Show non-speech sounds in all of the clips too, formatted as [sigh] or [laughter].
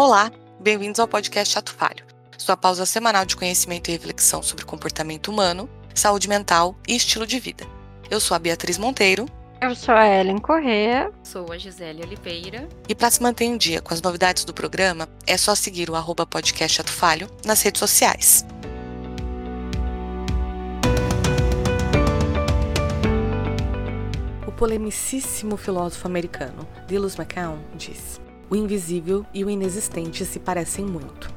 Olá, bem-vindos ao podcast Chato Falho, sua pausa semanal de conhecimento e reflexão sobre comportamento humano, saúde mental e estilo de vida. Eu sou a Beatriz Monteiro. Eu sou a Ellen Correa. Sou a Gisele Oliveira. E para se manter em dia com as novidades do programa, é só seguir o arroba podcast Chato Falho nas redes sociais. O polemicíssimo filósofo americano Dillus McCown disse: O invisível e o inexistente se parecem muito.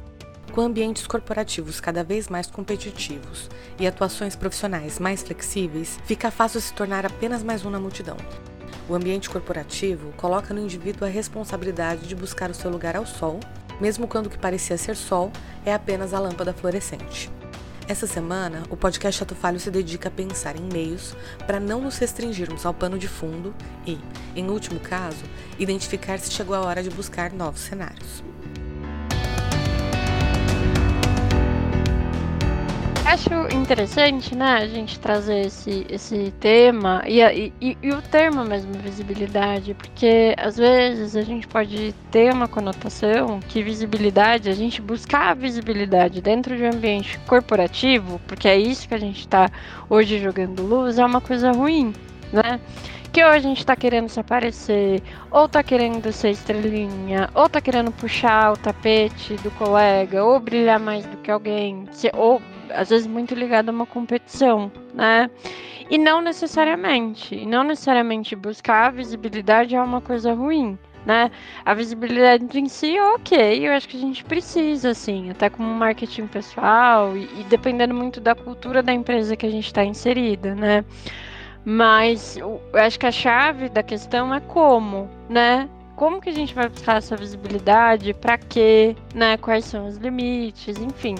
Com ambientes corporativos cada vez mais competitivos e atuações profissionais mais flexíveis, fica fácil se tornar apenas mais um na multidão. O ambiente corporativo coloca no indivíduo a responsabilidade de buscar o seu lugar ao sol, mesmo quando o que parecia ser sol é apenas a lâmpada fluorescente. Essa semana, o podcast Chato Falho se dedica a pensar em meios para não nos restringirmos ao pano de fundo e, em último caso, identificar se chegou a hora de buscar novos cenários. Acho interessante, né, a gente trazer esse, esse tema e, e, e, o termo mesmo, visibilidade, porque às vezes a gente pode ter uma conotação que visibilidade, a gente buscar a visibilidade dentro de um ambiente corporativo, porque é isso que a gente está hoje jogando luz, é uma coisa ruim, né? que ou a gente tá querendo se aparecer, ou tá querendo ser estrelinha, ou tá querendo puxar o tapete do colega, ou brilhar mais do que alguém, ou às vezes muito ligado a uma competição, né? E não necessariamente, não necessariamente buscar a visibilidade é uma coisa ruim, né? A visibilidade em si, ok, eu acho que a gente precisa, assim, até como marketing pessoal e, e dependendo muito da cultura da empresa que a gente está inserida, né? Mas eu acho que a chave da questão é como, né? Como que a gente vai buscar essa visibilidade? Para quê? Né? Quais são os limites? Enfim.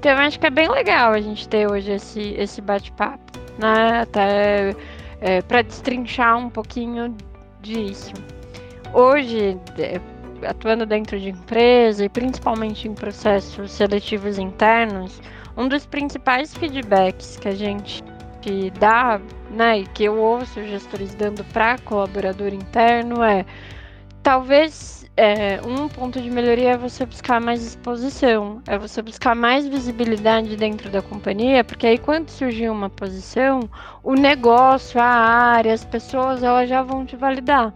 Então eu acho que é bem legal a gente ter hoje esse, esse bate-papo, né? Até é, para destrinchar um pouquinho disso. Hoje, é, atuando dentro de empresa e principalmente em processos seletivos internos, um dos principais feedbacks que a gente dá, né, e que eu ouço gestores dando para colaborador interno é talvez é, um ponto de melhoria é você buscar mais exposição, é você buscar mais visibilidade dentro da companhia, porque aí quando surgir uma posição, o negócio, a área, as pessoas, elas já vão te validar.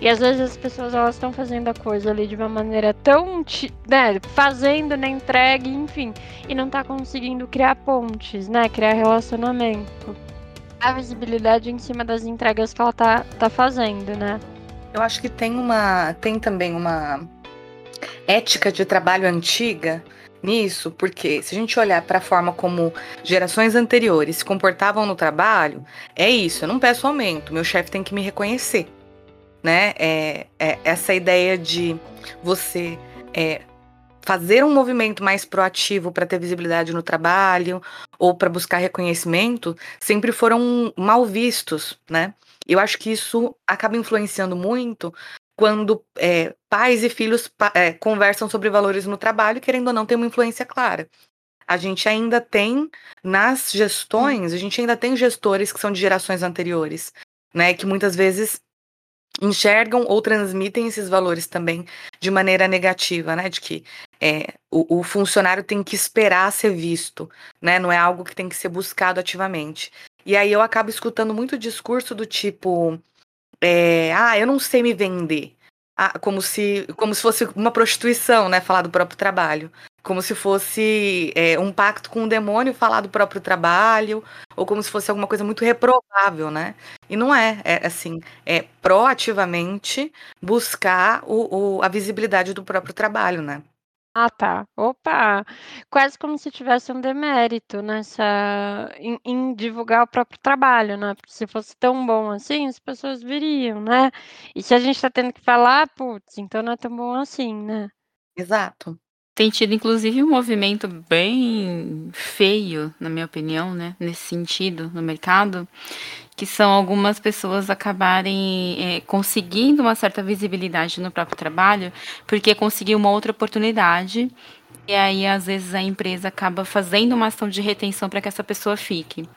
E às vezes as pessoas elas estão fazendo a coisa ali de uma maneira tão, né, fazendo na entrega, enfim, e não tá conseguindo criar pontes, né, criar relacionamento. A visibilidade em cima das entregas que ela tá, tá fazendo, né? Eu acho que tem uma, tem também uma ética de trabalho antiga nisso, porque se a gente olhar para a forma como gerações anteriores se comportavam no trabalho, é isso, eu não peço aumento, meu chefe tem que me reconhecer né? É, é essa ideia de você é, fazer um movimento mais proativo para ter visibilidade no trabalho ou para buscar reconhecimento sempre foram mal vistos, né? Eu acho que isso acaba influenciando muito quando é, pais e filhos é, conversam sobre valores no trabalho, querendo ou não, tem uma influência clara. A gente ainda tem nas gestões, a gente ainda tem gestores que são de gerações anteriores, né? Que muitas vezes enxergam ou transmitem esses valores também de maneira negativa, né? De que é, o, o, funcionário tem que esperar ser visto, né? Não é algo que tem que ser buscado ativamente. E aí eu acabo escutando muito discurso do tipo, é, ah, eu não sei me vender. Ah, como se como se fosse uma prostituição, né? Falar do próprio trabalho como se fosse é, um pacto com o demônio falar do próprio trabalho, ou como se fosse alguma coisa muito reprovável, né? E não é, é assim, é proativamente buscar o, o, a visibilidade do próprio trabalho, né? Ah, tá. Opa! Quase como se tivesse um demérito nessa em, em divulgar o próprio trabalho, né? Porque se fosse tão bom assim, as pessoas viriam, né? E se a gente tá tendo que falar, putz, então não é tão bom assim, né? Exato. Tem tido, inclusive, um movimento bem feio, na minha opinião, né, nesse sentido, no mercado, que são algumas pessoas acabarem é, conseguindo uma certa visibilidade no próprio trabalho, porque conseguiu uma outra oportunidade, e aí, às vezes, a empresa acaba fazendo uma ação de retenção para que essa pessoa fique.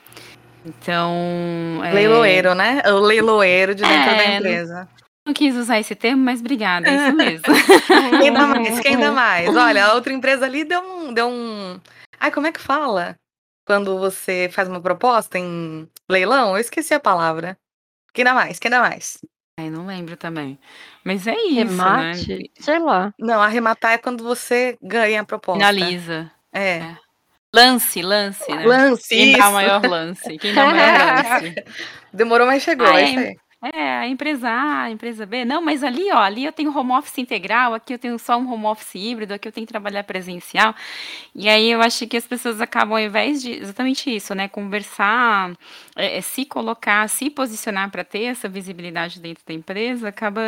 Então. É... Leiloeiro, né? O leiloeiro de dentro é, da empresa Não quis usar esse termo, mas obrigada, é isso mesmo. [laughs] dá mais? Dá [laughs] mais? Olha, a outra empresa ali deu um, deu um. Ai, como é que fala? Quando você faz uma proposta em leilão, eu esqueci a palavra. Quem dá mais? Quem dá mais? Ai, não lembro também. Mas é isso, Remate? né? Sei lá. Não, arrematar é quando você ganha a proposta. Finaliza. É. É. Lance, lance, né? Lance, Quem dá o isso. maior lance? Quem dá o maior [laughs] lance? Demorou, mas chegou. Ah, é é. a empresa A, a empresa B. Não, mas ali, ó, ali eu tenho home office integral, aqui eu tenho só um home office híbrido, aqui eu tenho que trabalhar presencial. E aí eu acho que as pessoas acabam, ao invés de exatamente isso, né? Conversar, é, é, se colocar, se posicionar para ter essa visibilidade dentro da empresa, acaba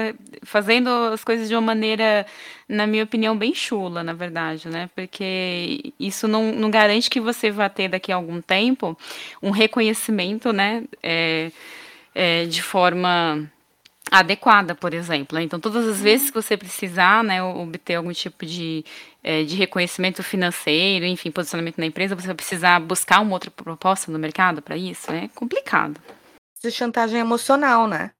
fazendo as coisas de uma maneira, na minha opinião, bem chula, na verdade, né? Porque isso não, não garante que você vá ter daqui a algum tempo um reconhecimento, né? É, é, de forma adequada, por exemplo. né? Então, todas as vezes que você precisar né, obter algum tipo de, é, de reconhecimento financeiro, enfim, posicionamento na empresa, você vai precisar buscar uma outra proposta no mercado para isso. É complicado. De chantagem emocional, né?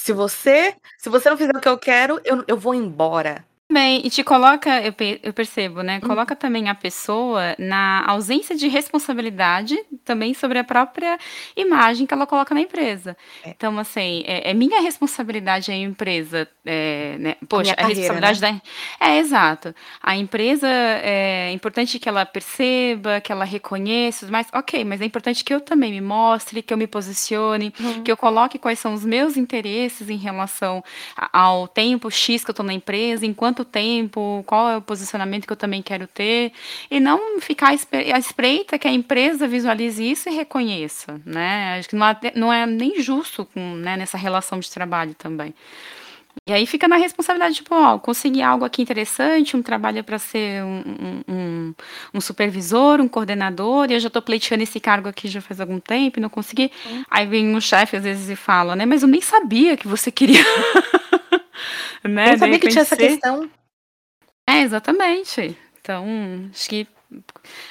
Se você, se você não fizer o que eu quero, eu, eu vou embora. Bem, e te coloca, eu, pe- eu percebo, né? Uhum. Coloca também a pessoa na ausência de responsabilidade também sobre a própria imagem que ela coloca na empresa. É. Então, assim, é, é minha responsabilidade a empresa, é, né? Poxa, minha a carreira, responsabilidade da. É, exato. A empresa é importante que ela perceba, que ela reconheça, mas ok, mas é importante que eu também me mostre, que eu me posicione, que eu coloque quais são os meus interesses em relação a- ao tempo X que eu estou na empresa, em quanto tempo, qual é o posicionamento que eu também quero ter, e não ficar à espreita que a empresa visualize isso e reconheça, né? Acho que não, é- não é nem justo com, né, nessa relação de trabalho também. E aí fica na responsabilidade, tipo, ó, consegui algo aqui interessante, um trabalho para ser um, um- um, supervisor, um coordenador, e eu já tô pleiteando esse cargo aqui já faz algum tempo e não consegui. Aí vem um chefe às vezes e fala, né, mas eu nem sabia que você queria. [laughs] [laughs] né? De sabia que tinha essa questão. É, exatamente. Então, acho que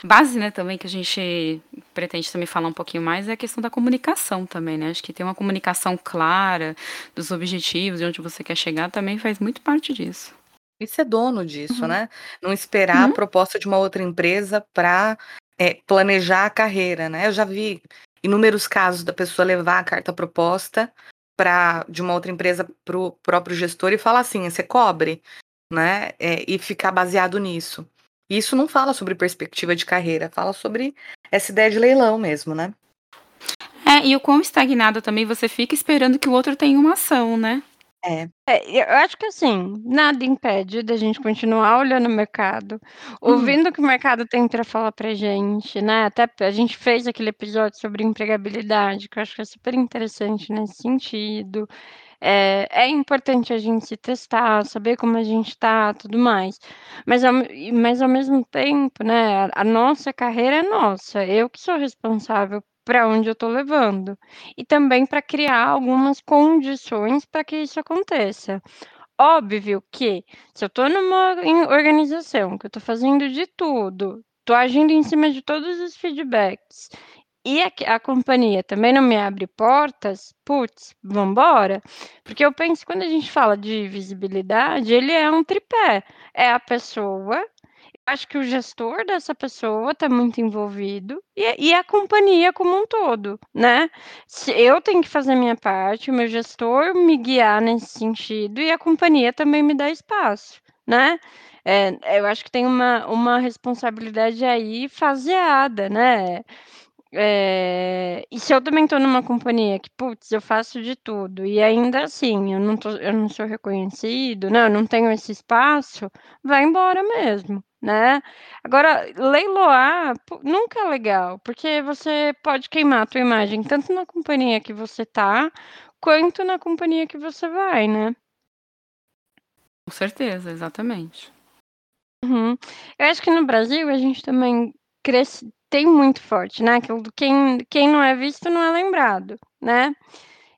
base, né, também que a gente pretende também falar um pouquinho mais é a questão da comunicação também, né? Acho que ter uma comunicação clara dos objetivos, de onde você quer chegar, também faz muito parte disso. E ser dono disso, Uhum. né? Não esperar a Uhum. proposta de uma outra empresa para planejar a carreira, né? Eu já vi inúmeros casos da pessoa levar a carta proposta para de uma outra empresa para o próprio gestor e falar assim, você cobre, né? É, e ficar baseado nisso. Isso não fala sobre perspectiva de carreira, fala sobre essa ideia de leilão mesmo, né? É, e o quão estagnado também você fica esperando que o outro tenha uma ação, né? É. É, eu acho que assim, nada impede da gente continuar olhando o mercado, ouvindo o que o mercado tem para falar pra gente, né? Até a gente fez aquele episódio sobre empregabilidade, que eu acho que é super interessante nesse sentido. É, é importante a gente se testar, saber como a gente tá, tudo mais. Mas ao, mas ao mesmo tempo, né, a, a nossa carreira é nossa, eu que sou responsável para onde eu estou levando. E também para criar algumas condições para que isso aconteça. Óbvio que se eu estou numa organização que eu estou fazendo de tudo, estou agindo em cima de todos os feedbacks, e a, a companhia também não me abre portas, putz, vambora. Porque eu penso, quando a gente fala de visibilidade, ele é um tripé. É a pessoa, acho que o gestor dessa pessoa está muito envolvido e, e a companhia como um todo, né? Eu tenho que fazer minha parte, o meu gestor me guiar nesse sentido e a companhia também me dá espaço, né? É, eu acho que tem uma, uma responsabilidade aí faseada, né? É, e se eu também estou numa companhia que, putz, eu faço de tudo e ainda assim eu não, tô, eu não sou reconhecido, né? Eu não tenho esse espaço, vai embora mesmo, né? Agora, leiloar nunca é legal, porque você pode queimar a tua imagem tanto na companhia que você tá, quanto na companhia que você vai, né? Com certeza, exatamente. Uhum. Eu acho que no Brasil a gente também cresce, tem muito forte, né? Quem, quem não é visto não é lembrado, né?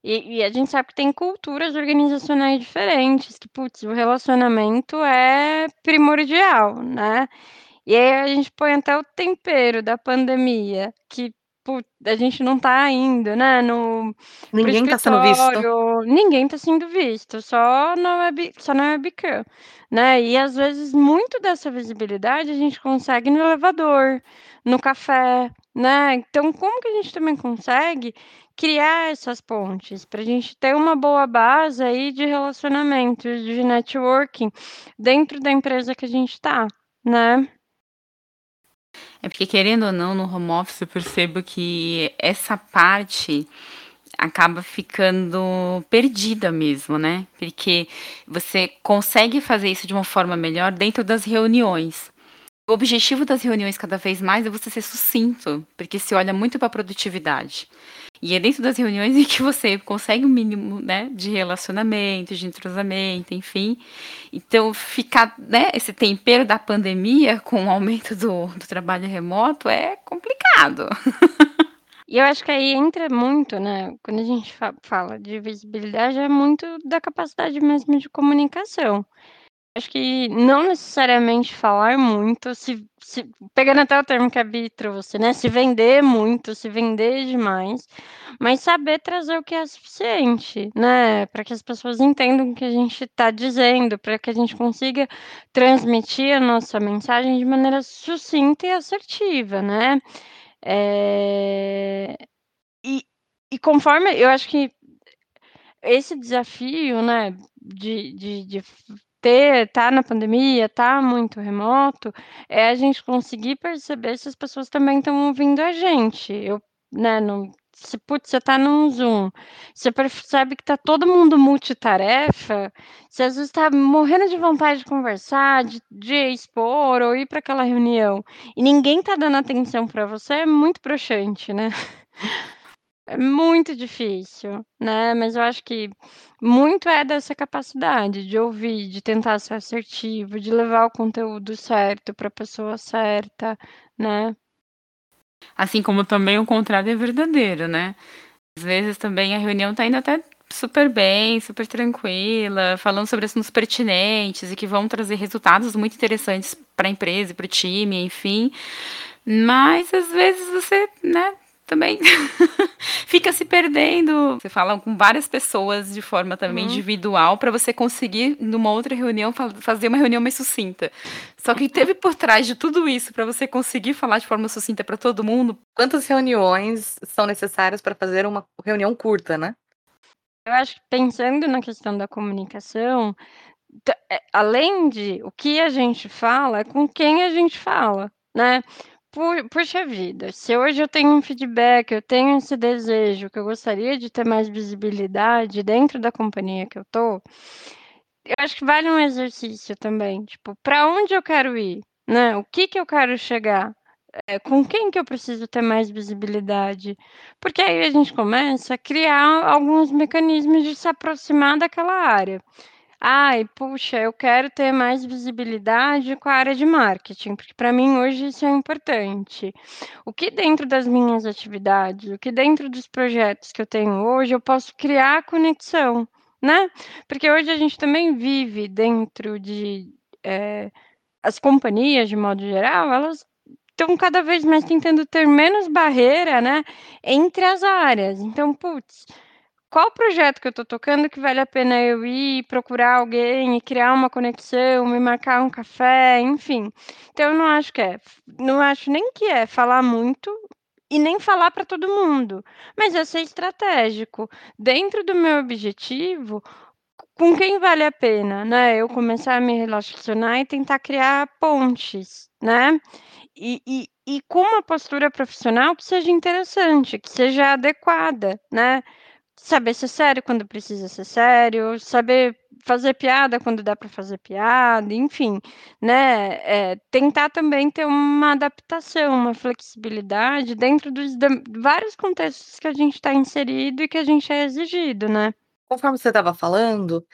E, e a gente sabe que tem culturas organizacionais diferentes, que, putz, o relacionamento é primordial, né? E aí a gente põe até o tempero da pandemia, que pô, a gente não tá indo, né, no Ninguém tá sendo visto. Ninguém tá sendo visto, só na web só na webcam, né. E às vezes muito dessa visibilidade a gente consegue no elevador, no café, né. Então como que a gente também consegue criar essas pontes, pra gente ter uma boa base aí de relacionamento, de networking, dentro da empresa que a gente tá, né. É porque querendo ou não, no home office eu percebo que essa parte acaba ficando perdida mesmo, né, porque você consegue fazer isso de uma forma melhor dentro das reuniões. O objetivo das reuniões cada vez mais é você ser sucinto, porque se olha muito para produtividade. E é dentro das reuniões em que você consegue o um mínimo, né, de relacionamento, de entrosamento, enfim. Então, ficar, né, esse tempero da pandemia com o aumento do, do trabalho remoto é complicado. [laughs] E eu acho que aí entra muito, né, quando a gente fa fala de visibilidade, é muito da capacidade mesmo de comunicação. Acho que não necessariamente falar muito, se se pegando até o termo que a Bi trouxe, né, se vender muito, se vender demais, mas saber trazer o que é suficiente, né, para que as pessoas entendam o que a gente está dizendo, para que a gente consiga transmitir a nossa mensagem de maneira sucinta e assertiva, né. Eh, e e conforme eu acho que esse desafio, né, de de de ter tá na pandemia, tá muito remoto, é a gente conseguir perceber se as pessoas também estão ouvindo a gente. Eu, né, não se putz, você tá num Zoom, você percebe que tá todo mundo multitarefa, você às vezes tá morrendo de vontade de conversar, de de expor ou ir para aquela reunião, e ninguém tá dando atenção para você, é muito broxante, né. [laughs] É muito difícil, né, mas eu acho que muito é dessa capacidade de ouvir, de tentar ser assertivo, de levar o conteúdo certo para a pessoa certa, né. Assim como também o contrário é verdadeiro, né. Às vezes também a reunião tá indo até super bem, super tranquila, falando sobre assuntos pertinentes e que vão trazer resultados muito interessantes para a empresa e para o time, enfim. Mas às vezes você, né, também [laughs] fica se perdendo. Você fala com várias pessoas de forma também uhum. individual para você conseguir numa outra reunião fazer uma reunião mais sucinta. Só que teve por trás de tudo isso para você conseguir falar de forma sucinta para todo mundo. Quantas reuniões são necessárias para fazer uma reunião curta, né? Eu acho que pensando na questão da comunicação, é, além de o que a gente fala, é com quem a gente fala, né? Puxa vida, se hoje eu tenho um feedback, eu tenho esse desejo, que eu gostaria de ter mais visibilidade dentro da companhia que eu tô, eu acho que vale um exercício também, tipo, para onde eu quero ir, né? O que que eu quero chegar? É, com quem que eu preciso ter mais visibilidade? Porque aí a gente começa a criar alguns mecanismos de se aproximar daquela área. Ai, puxa, eu quero ter mais visibilidade com a área de marketing, porque para mim hoje isso é importante. O que dentro das minhas atividades, o que dentro dos projetos que eu tenho hoje, eu posso criar conexão, né? Porque hoje a gente também vive dentro de eh, as companhias, de modo geral, elas estão cada vez mais tentando ter menos barreira, né, entre as áreas. Então, putz, qual projeto que eu estou tocando que vale a pena eu ir procurar alguém e criar uma conexão, me marcar um café, enfim. Então eu não acho que é não acho nem que é falar muito e nem falar para todo mundo, mas é ser estratégico. Dentro do meu objetivo, com quem vale a pena, né, eu começar a me relacionar e tentar criar pontes, né. E e e com uma postura profissional que seja interessante, que seja adequada, né. Saber ser sério quando precisa ser sério, saber fazer piada quando dá para fazer piada, enfim, né, eh, tentar também ter uma adaptação, uma flexibilidade dentro dos da vários contextos que a gente está inserido e que a gente é exigido, né. Conforme você estava falando,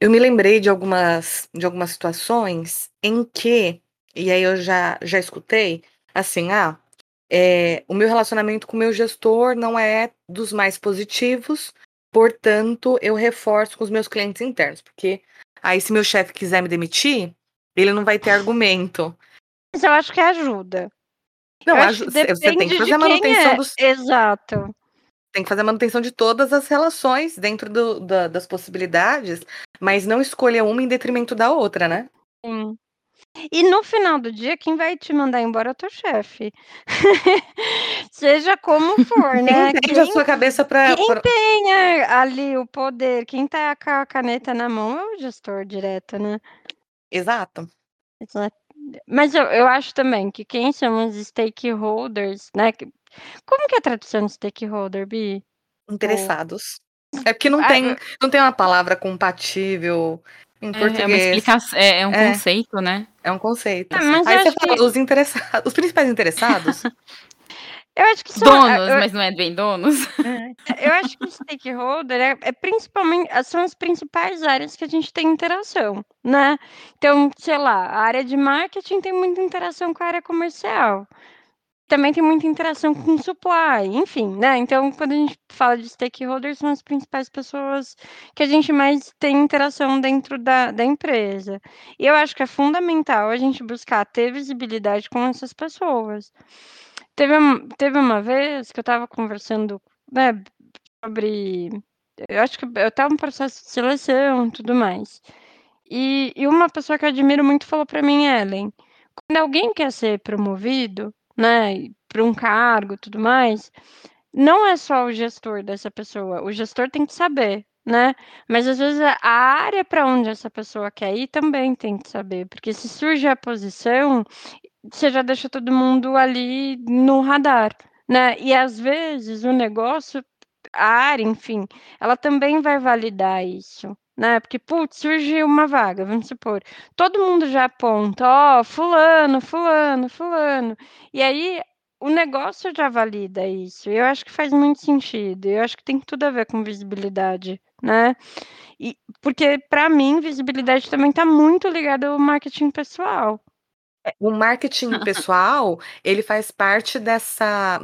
eu me lembrei de algumas de algumas situações em que e aí eu já já escutei, assim: "Ah, é, o meu relacionamento com o meu gestor não é dos mais positivos, portanto, eu reforço com os meus clientes internos, porque aí se meu chefe quiser me demitir, ele não vai ter argumento. Mas eu acho que ajuda. Não, você tem que fazer a manutenção é. dos. Exato. Tem que fazer a manutenção de todas as relações dentro do, da, das possibilidades, mas não escolher uma em detrimento da outra, né? Sim. E no final do dia, quem vai te mandar embora é o teu chefe. [laughs] Seja como for, [laughs] né? Quem a sua cabeça para. Quem pra... tem ali o poder, quem tá com a caneta na mão é o gestor direto, né? Exato. Exato. Mas eu, eu acho também que quem são os stakeholders, né? Como que é a tradução de stakeholder, Bi? Interessados. É porque não ah, tem, não tem uma palavra compatível em é, português. É, uma explicação, é, é um é. conceito, né? É um conceito. Ah, Aí você fala, que... os interessados, os principais interessados. [laughs] eu acho que são, donos, eu, mas não é bem donos. É, eu acho que o stakeholder é, é, principalmente são as principais áreas que a gente tem interação, né? Então, sei lá, a área de marketing tem muita interação com a área comercial também tem muita interação com supply, enfim, né? Então, quando a gente fala de stakeholders, são as principais pessoas que a gente mais tem interação dentro da, da empresa. E eu acho que é fundamental a gente buscar ter visibilidade com essas pessoas. Teve, teve uma vez que eu estava conversando né, sobre. Eu acho que eu estava no processo de seleção tudo mais. E, e uma pessoa que eu admiro muito falou para mim, Ellen, quando alguém quer ser promovido, né, para um cargo, tudo mais, não é só o gestor dessa pessoa. O gestor tem que saber, né? Mas às vezes a área para onde essa pessoa quer ir também tem que saber, porque se surge a posição, você já deixa todo mundo ali no radar, né? E às vezes o negócio, a área, enfim, ela também vai validar isso né? Porque, putz, surge uma vaga, vamos supor. Todo mundo já aponta, ó, oh, fulano, fulano, fulano. E aí o negócio já valida isso. Eu acho que faz muito sentido. Eu acho que tem tudo a ver com visibilidade, né? E, porque, para mim, visibilidade também está muito ligada ao marketing pessoal. É, o marketing [laughs] pessoal, ele faz parte dessa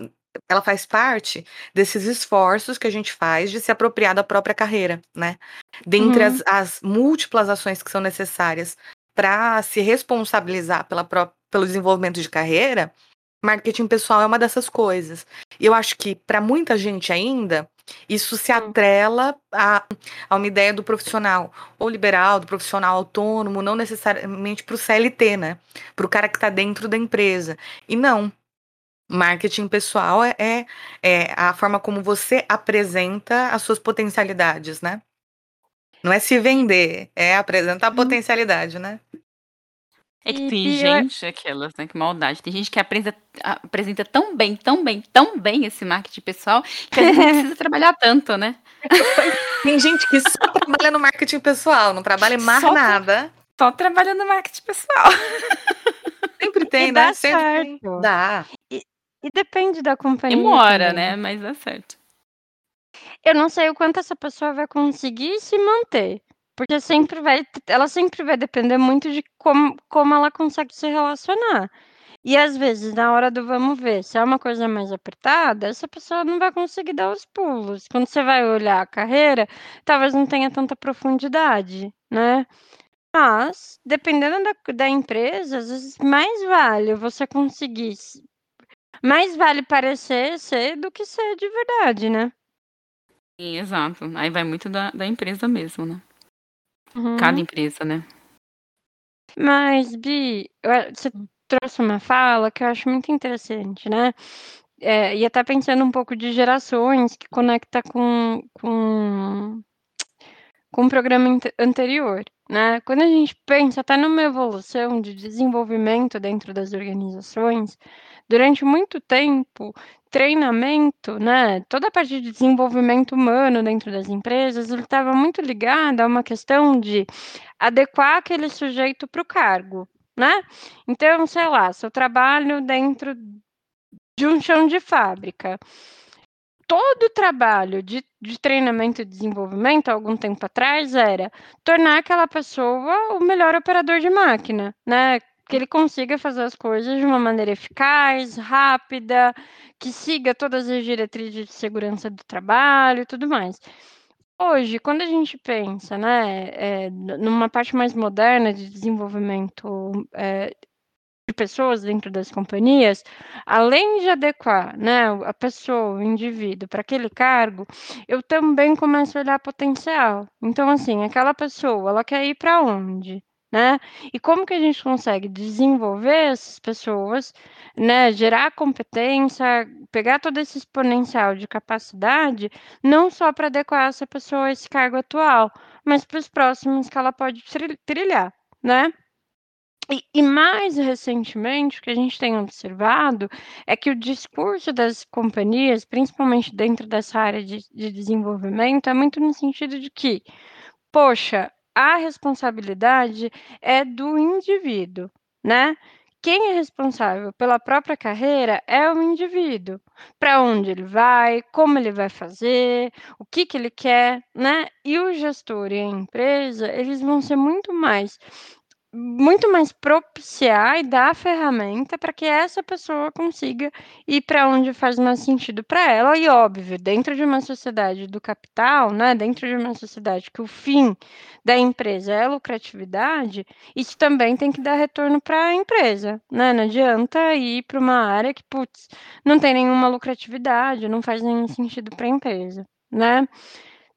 ela faz parte desses esforços que a gente faz de se apropriar da própria carreira, né? Dentre uhum. as, as, múltiplas ações que são necessárias para se responsabilizar pela pelo desenvolvimento de carreira, marketing pessoal é uma dessas coisas. E eu acho que para muita gente ainda, isso se hum. atrela a, a uma ideia do profissional ou liberal, do profissional autônomo, não necessariamente para o CLT, né? Para o cara que está dentro da empresa. E não, Marketing pessoal é, é, é a forma como você apresenta as suas potencialidades, né? Não é se vender, é apresentar a uhum. potencialidade, né? É que tem gente, aquelas, né? Que maldade. Tem gente que apresenta, apresenta tão bem, tão bem, tão bem esse marketing pessoal que a gente não precisa [laughs] trabalhar tanto, né? [laughs] Tem gente que só trabalha no marketing pessoal, não trabalha em mais só nada. Só trabalha no marketing pessoal. Sempre tem, [laughs] e né? Dá Sempre certo. tem. Dá. E, e depende da companhia. Demora, né? Mas dá certo. Eu não sei o quanto essa pessoa vai conseguir se manter. Porque sempre vai, ela sempre vai depender muito de como, como ela consegue se relacionar. E às vezes, na hora do vamos ver, se é uma coisa mais apertada, essa pessoa não vai conseguir dar os pulos. Quando você vai olhar a carreira, talvez não tenha tanta profundidade, né? Mas, dependendo da, da empresa, às vezes mais vale você conseguir mais vale parecer ser do que ser de verdade, né? Sim, exato. Aí vai muito da, da empresa mesmo, né? Uhum. Cada empresa, né? Mas, Bi, você trouxe uma fala que eu acho muito interessante, né? É, e até pensando um pouco de gerações que conecta com, com, com o programa anterior, né? Quando a gente pensa até numa evolução de desenvolvimento dentro das organizações, durante muito tempo, treinamento, né, toda a parte de desenvolvimento humano dentro das empresas, ele estava muito ligado a uma questão de adequar aquele sujeito para o cargo, né? Então, sei lá, se eu trabalho dentro de um chão de fábrica, todo o trabalho de, de treinamento e desenvolvimento, algum tempo atrás, era tornar aquela pessoa o melhor operador de máquina, né? que ele consiga fazer as coisas de uma maneira eficaz, rápida, que siga todas as diretrizes de segurança do trabalho e tudo mais. Hoje, quando a gente pensa né, é, numa parte mais moderna de desenvolvimento é, pessoas dentro das companhias, além de adequar né, a pessoa, o indivíduo para aquele cargo, eu também começo a olhar potencial. Então, assim, aquela pessoa, ela quer ir para onde? Né? E como que a gente consegue desenvolver essas pessoas, né, gerar competência, pegar todo esse exponencial de capacidade, não só para adequar essa pessoa a esse cargo atual, mas para os próximos que ela pode trilhar, né? E, e, mais recentemente, o que a gente tem observado é que o discurso das companhias, principalmente dentro dessa área de, de desenvolvimento, é muito no sentido de que, poxa, a responsabilidade é do indivíduo, né? Quem é responsável pela própria carreira é o indivíduo. Para onde ele vai, como ele vai fazer, o que, que ele quer, né? E o gestor e a empresa, eles vão ser muito mais muito mais propiciar e dar a ferramenta para que essa pessoa consiga ir para onde faz mais sentido para ela. E óbvio, dentro de uma sociedade do capital, né, dentro de uma sociedade que o fim da empresa é a lucratividade, isso também tem que dar retorno para a empresa, né? Não adianta ir para uma área que, putz, não tem nenhuma lucratividade, não faz nenhum sentido para a empresa, né?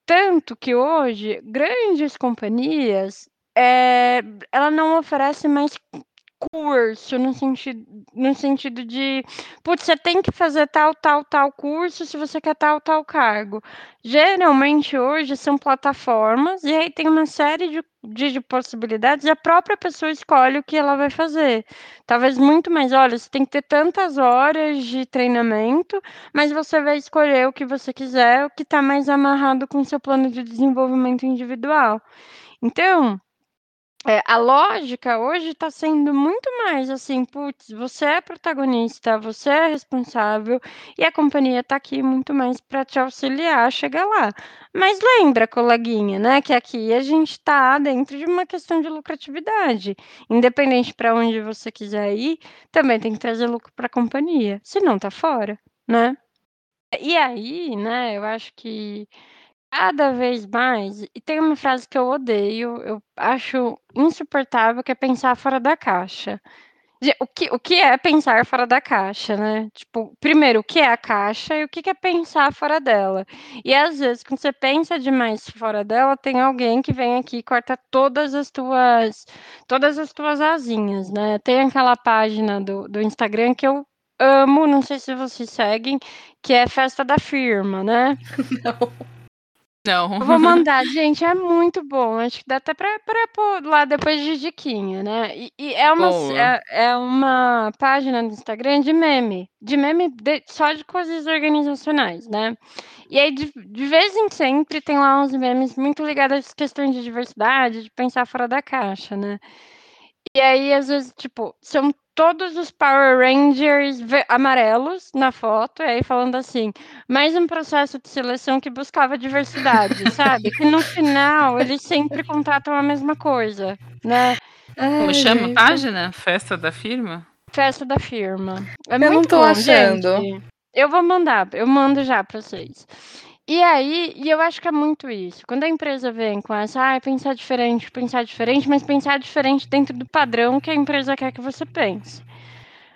Tanto que hoje grandes companhias é, ela não oferece mais curso no sentido, no sentido de, putz, você tem que fazer tal, tal, tal curso se você quer tal, tal cargo. Geralmente hoje são plataformas e aí tem uma série de, de, de possibilidades e a própria pessoa escolhe o que ela vai fazer. Talvez muito mais, olha, você tem que ter tantas horas de treinamento, mas você vai escolher o que você quiser, o que está mais amarrado com o seu plano de desenvolvimento individual. Então, é, a lógica hoje está sendo muito mais assim, putz, você é protagonista, você é responsável e a companhia está aqui muito mais para te auxiliar a chegar lá. Mas lembra, coleguinha, né, que aqui a gente está dentro de uma questão de lucratividade. Independente para onde você quiser ir, também tem que trazer lucro para a companhia, senão tá fora, né? E aí, né, eu acho que Cada vez mais e tem uma frase que eu odeio, eu acho insuportável, que é pensar fora da caixa. o que o que é pensar fora da caixa, né? Tipo, primeiro, o que é a caixa e o que é pensar fora dela. E às vezes, quando você pensa demais fora dela, tem alguém que vem aqui e corta todas as tuas todas as tuas asinhas, né? Tem aquela página do do Instagram que eu amo, não sei se vocês seguem, que é Festa da Firma, né? [laughs] Não. Não. Eu vou [laughs] mandar, gente, é muito bom. Acho que dá até pra, pra pôr lá depois de diquinha, né? E, e é, uma, é, é, uma página no Instagram de meme. De meme de, só de coisas organizacionais, né? E aí, de, de vez em sempre, tem lá uns memes muito ligados às questões de diversidade, de pensar fora da caixa, né? E aí, às vezes, tipo, são todos os Power Rangers amarelos na foto, e aí falando assim, mais um processo de seleção que buscava diversidade, [laughs] sabe? Que no final eles sempre contratam a mesma coisa, né? Como chama a página? Festa da firma? Festa da firma. É eu não tô bom, achando. Gente. Eu vou mandar, eu mando já para vocês. E aí, e eu acho que é muito isso. Quando a empresa vem com essa, ah, pensar diferente, pensar diferente, mas pensar diferente dentro do padrão que a empresa quer que você pense.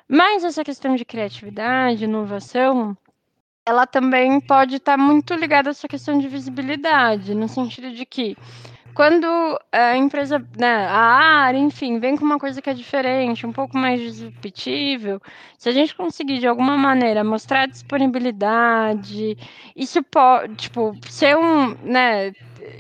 Mas essa questão de criatividade, inovação, ela também pode estar muito ligada a essa questão de visibilidade, no sentido de que quando a empresa, né, a área, enfim, vem com uma coisa que é diferente, um pouco mais disruptível, se a gente conseguir de alguma maneira mostrar disponibilidade, isso pode, tipo, ser um, né,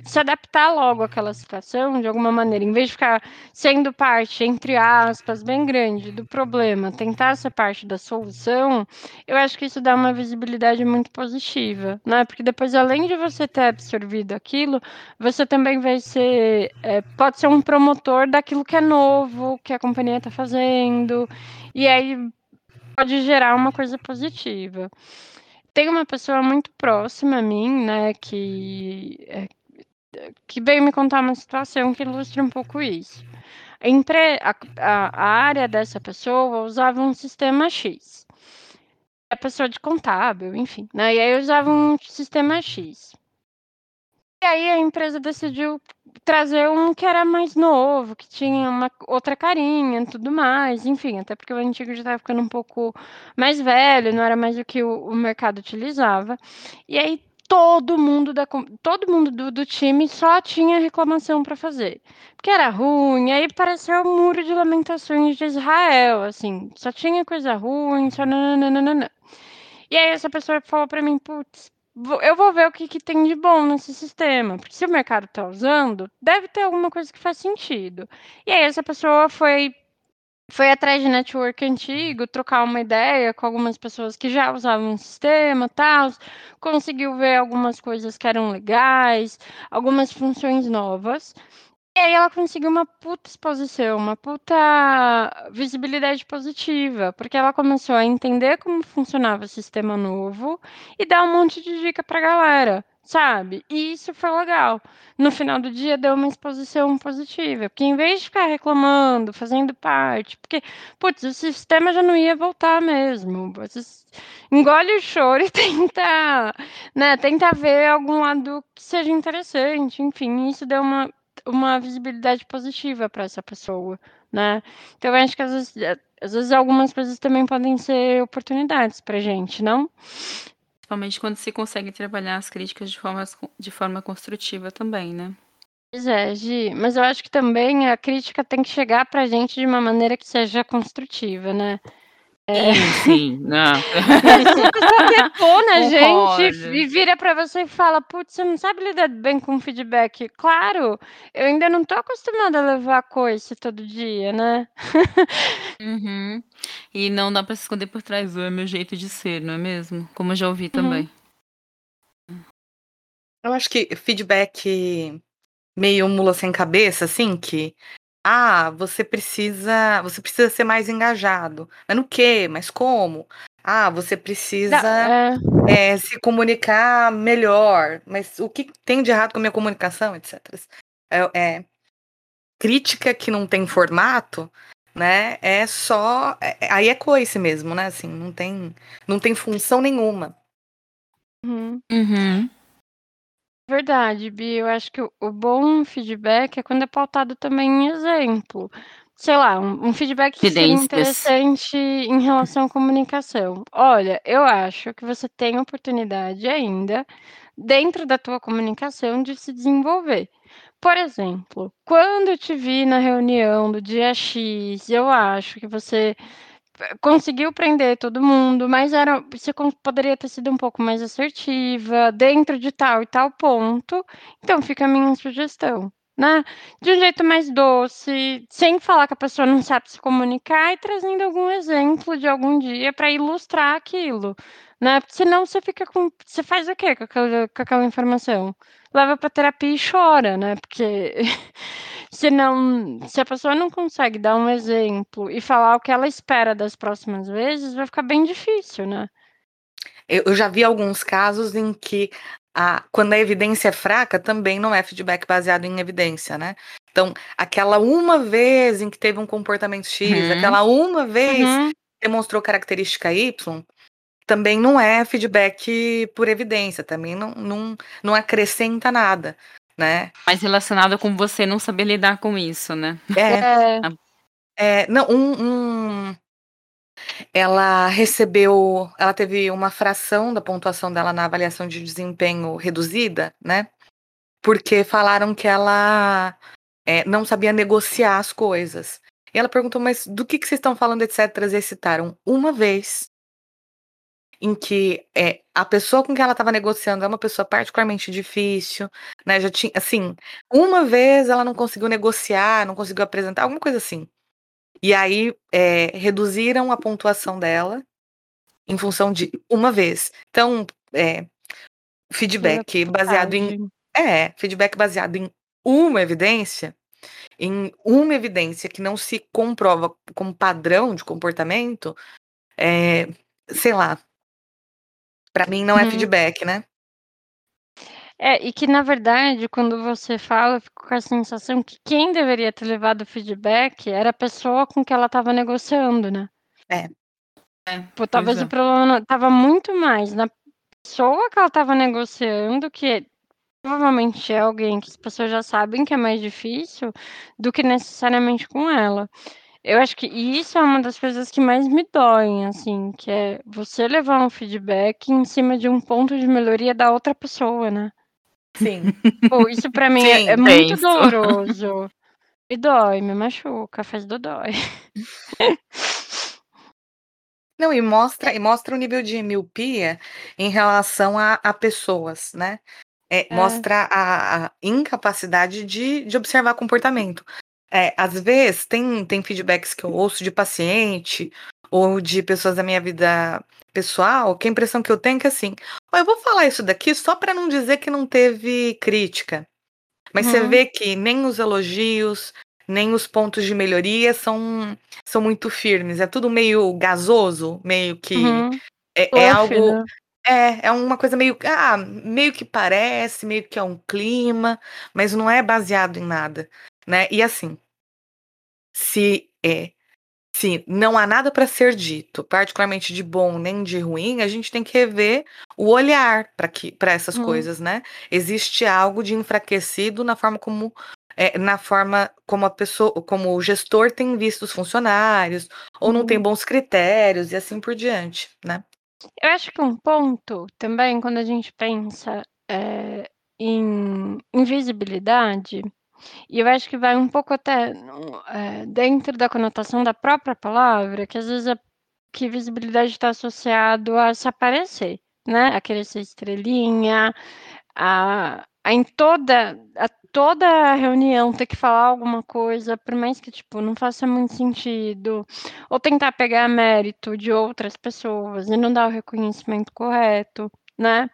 se adaptar logo àquela situação de alguma maneira, em vez de ficar sendo parte, entre aspas, bem grande do problema, tentar ser parte da solução, eu acho que isso dá uma visibilidade muito positiva, né? Porque depois, além de você ter absorvido aquilo, você também vai ser, é, pode ser um promotor daquilo que é novo, que a companhia está fazendo, e aí pode gerar uma coisa positiva tem uma pessoa muito próxima a mim, né, que é, que veio me contar uma situação que ilustra um pouco isso. A, a, a área dessa pessoa usava um sistema X. A pessoa de contábil, enfim. Né? E aí usava um sistema X. E aí a empresa decidiu trazer um que era mais novo, que tinha uma outra carinha e tudo mais, enfim, até porque o antigo já estava ficando um pouco mais velho, não era mais o que o, o mercado utilizava. E aí todo mundo da todo mundo do, do time só tinha reclamação para fazer, porque era ruim. Aí pareceu o muro de lamentações de Israel, assim, só tinha coisa ruim, só nananana. E aí essa pessoa falou para mim, putz, eu vou ver o que, que tem de bom nesse sistema, porque se o mercado está usando, deve ter alguma coisa que faz sentido. E aí essa pessoa foi foi atrás de network antigo, trocar uma ideia com algumas pessoas que já usavam o sistema, tal, conseguiu ver algumas coisas que eram legais, algumas funções novas. E aí ela conseguiu uma puta exposição, uma puta visibilidade positiva, porque ela começou a entender como funcionava o sistema novo e dar um monte de dica pra galera, sabe? E isso foi legal. No final do dia deu uma exposição positiva, porque em vez de ficar reclamando, fazendo parte, porque, putz, o sistema já não ia voltar mesmo. Vocês engole o choro e [laughs] tenta, né, tenta ver algum lado que seja interessante, enfim, isso deu uma uma visibilidade positiva para essa pessoa, né? Então eu acho que às vezes, é, às vezes algumas coisas também podem ser oportunidades para gente, não? Principalmente quando se consegue trabalhar as críticas de forma, de forma construtiva também, né? Pois é, Gi, mas eu acho que também a crítica tem que chegar para a gente de uma maneira que seja construtiva, né? É. Sim, não. A pessoa detona a gente e vira para você e fala, putz, você não sabe lidar bem com feedback. Claro, eu ainda não tô acostumada a levar coisa todo dia, né? [laughs] Uhum. E não dá para se esconder por trás do é meu jeito de ser, não é mesmo? Como eu já ouvi uhum. também. Eu acho que feedback meio mula sem cabeça, assim, que ah, você precisa, você precisa ser mais engajado. Mas no quê? Mas como? Ah, você precisa é... É, se comunicar melhor. Mas o que tem de errado com a minha comunicação, etc. É, é crítica que não tem formato, né? É só, é, é, aí é coice mesmo, né? Assim, não tem, não tem função nenhuma. Uhum. Uhum. Verdade, Bi. Eu acho que o, o bom feedback é quando é pautado também em exemplo. Sei lá, um, um feedback que seria interessante em relação à comunicação. Olha, eu acho que você tem oportunidade ainda, dentro da tua comunicação, de se desenvolver. Por exemplo, quando eu te vi na reunião do dia X, eu acho que você conseguiu prender todo mundo, mas era, você poderia ter sido um pouco mais assertiva, dentro de tal e tal ponto. Então fica a minha sugestão, né? De um jeito mais doce, sem falar que a pessoa não sabe se comunicar e trazendo algum exemplo de algum dia para ilustrar aquilo, né? Senão você fica com, você faz o quê com aquela, com aquela informação? Leva para terapia e chora, né? Porque [laughs] se não, se a pessoa não consegue dar um exemplo e falar o que ela espera das próximas vezes, vai ficar bem difícil, né? Eu já vi alguns casos em que a, quando a evidência é fraca, também não é feedback baseado em evidência, né? Então, aquela uma vez em que teve um comportamento X, uhum. aquela uma vez uhum. demonstrou característica Y, também não é feedback por evidência, também não, não, não acrescenta nada né? Mais relacionado com você não saber lidar com isso, né? É. é, [laughs] é não, um, um, ela recebeu, ela teve uma fração da pontuação dela na avaliação de desempenho reduzida, né? Porque falaram que ela é, não sabia negociar as coisas. E ela perguntou, mas do que, que vocês estão falando, etc. E citaram uma vez em que é, a pessoa com quem ela estava negociando é uma pessoa particularmente difícil, né? Já tinha, assim, uma vez ela não conseguiu negociar, não conseguiu apresentar, alguma coisa assim. E aí é, reduziram a pontuação dela em função de uma vez. Então, é, feedback baseado em. É, feedback baseado em uma evidência, em uma evidência que não se comprova como padrão de comportamento, é, sei lá, para mim não é uhum. feedback, né? É, e que na verdade, quando você fala, eu fico com a sensação que quem deveria ter levado o feedback era a pessoa com que ela estava negociando, né? É. é Pô, talvez é. o problema estava muito mais na pessoa que ela estava negociando, que provavelmente é alguém que as pessoas já sabem que é mais difícil do que necessariamente com ela. Eu acho que isso é uma das coisas que mais me doem, assim, que é você levar um feedback em cima de um ponto de melhoria da outra pessoa, né? Sim. [laughs] Pô, isso pra mim é, Sim, é muito penso. doloroso. Me dói, me machuca, faz dodói. [laughs] Não, e mostra, e mostra o nível de miopia em relação a, a pessoas, né? É, É. Mostra a, a incapacidade de, de observar comportamento. É, às vezes, tem, tem feedbacks que eu ouço de paciente ou de pessoas da minha vida pessoal, que a impressão que eu tenho é que assim, ó, eu vou falar isso daqui só para não dizer que não teve crítica. Mas você Uhum. vê que nem os elogios, nem os pontos de melhoria são, são muito firmes. É tudo meio gasoso, meio que Uhum. é, é Fluff, algo. né? É, é uma coisa meio. Ah, meio que parece, meio que é um clima, mas não é baseado em nada. Né? E assim, se é. Se não há nada para ser dito, particularmente de bom nem de ruim, a gente tem que rever o olhar para essas Uhum. coisas, né? Existe algo de enfraquecido na forma como é, na forma como a pessoa, como o gestor tem visto os funcionários, ou não tem Uhum. bons critérios e assim por diante, né? Eu acho que um ponto também, quando a gente pensa eh, em invisibilidade, e eu acho que vai um pouco até eh, dentro da conotação da própria palavra, que às vezes a, que visibilidade está associado a se aparecer, né? A querer ser estrelinha, a, a em toda a toda reunião ter que falar alguma coisa, por mais que tipo não faça muito sentido, ou tentar pegar mérito de outras pessoas e não dar o reconhecimento correto, né?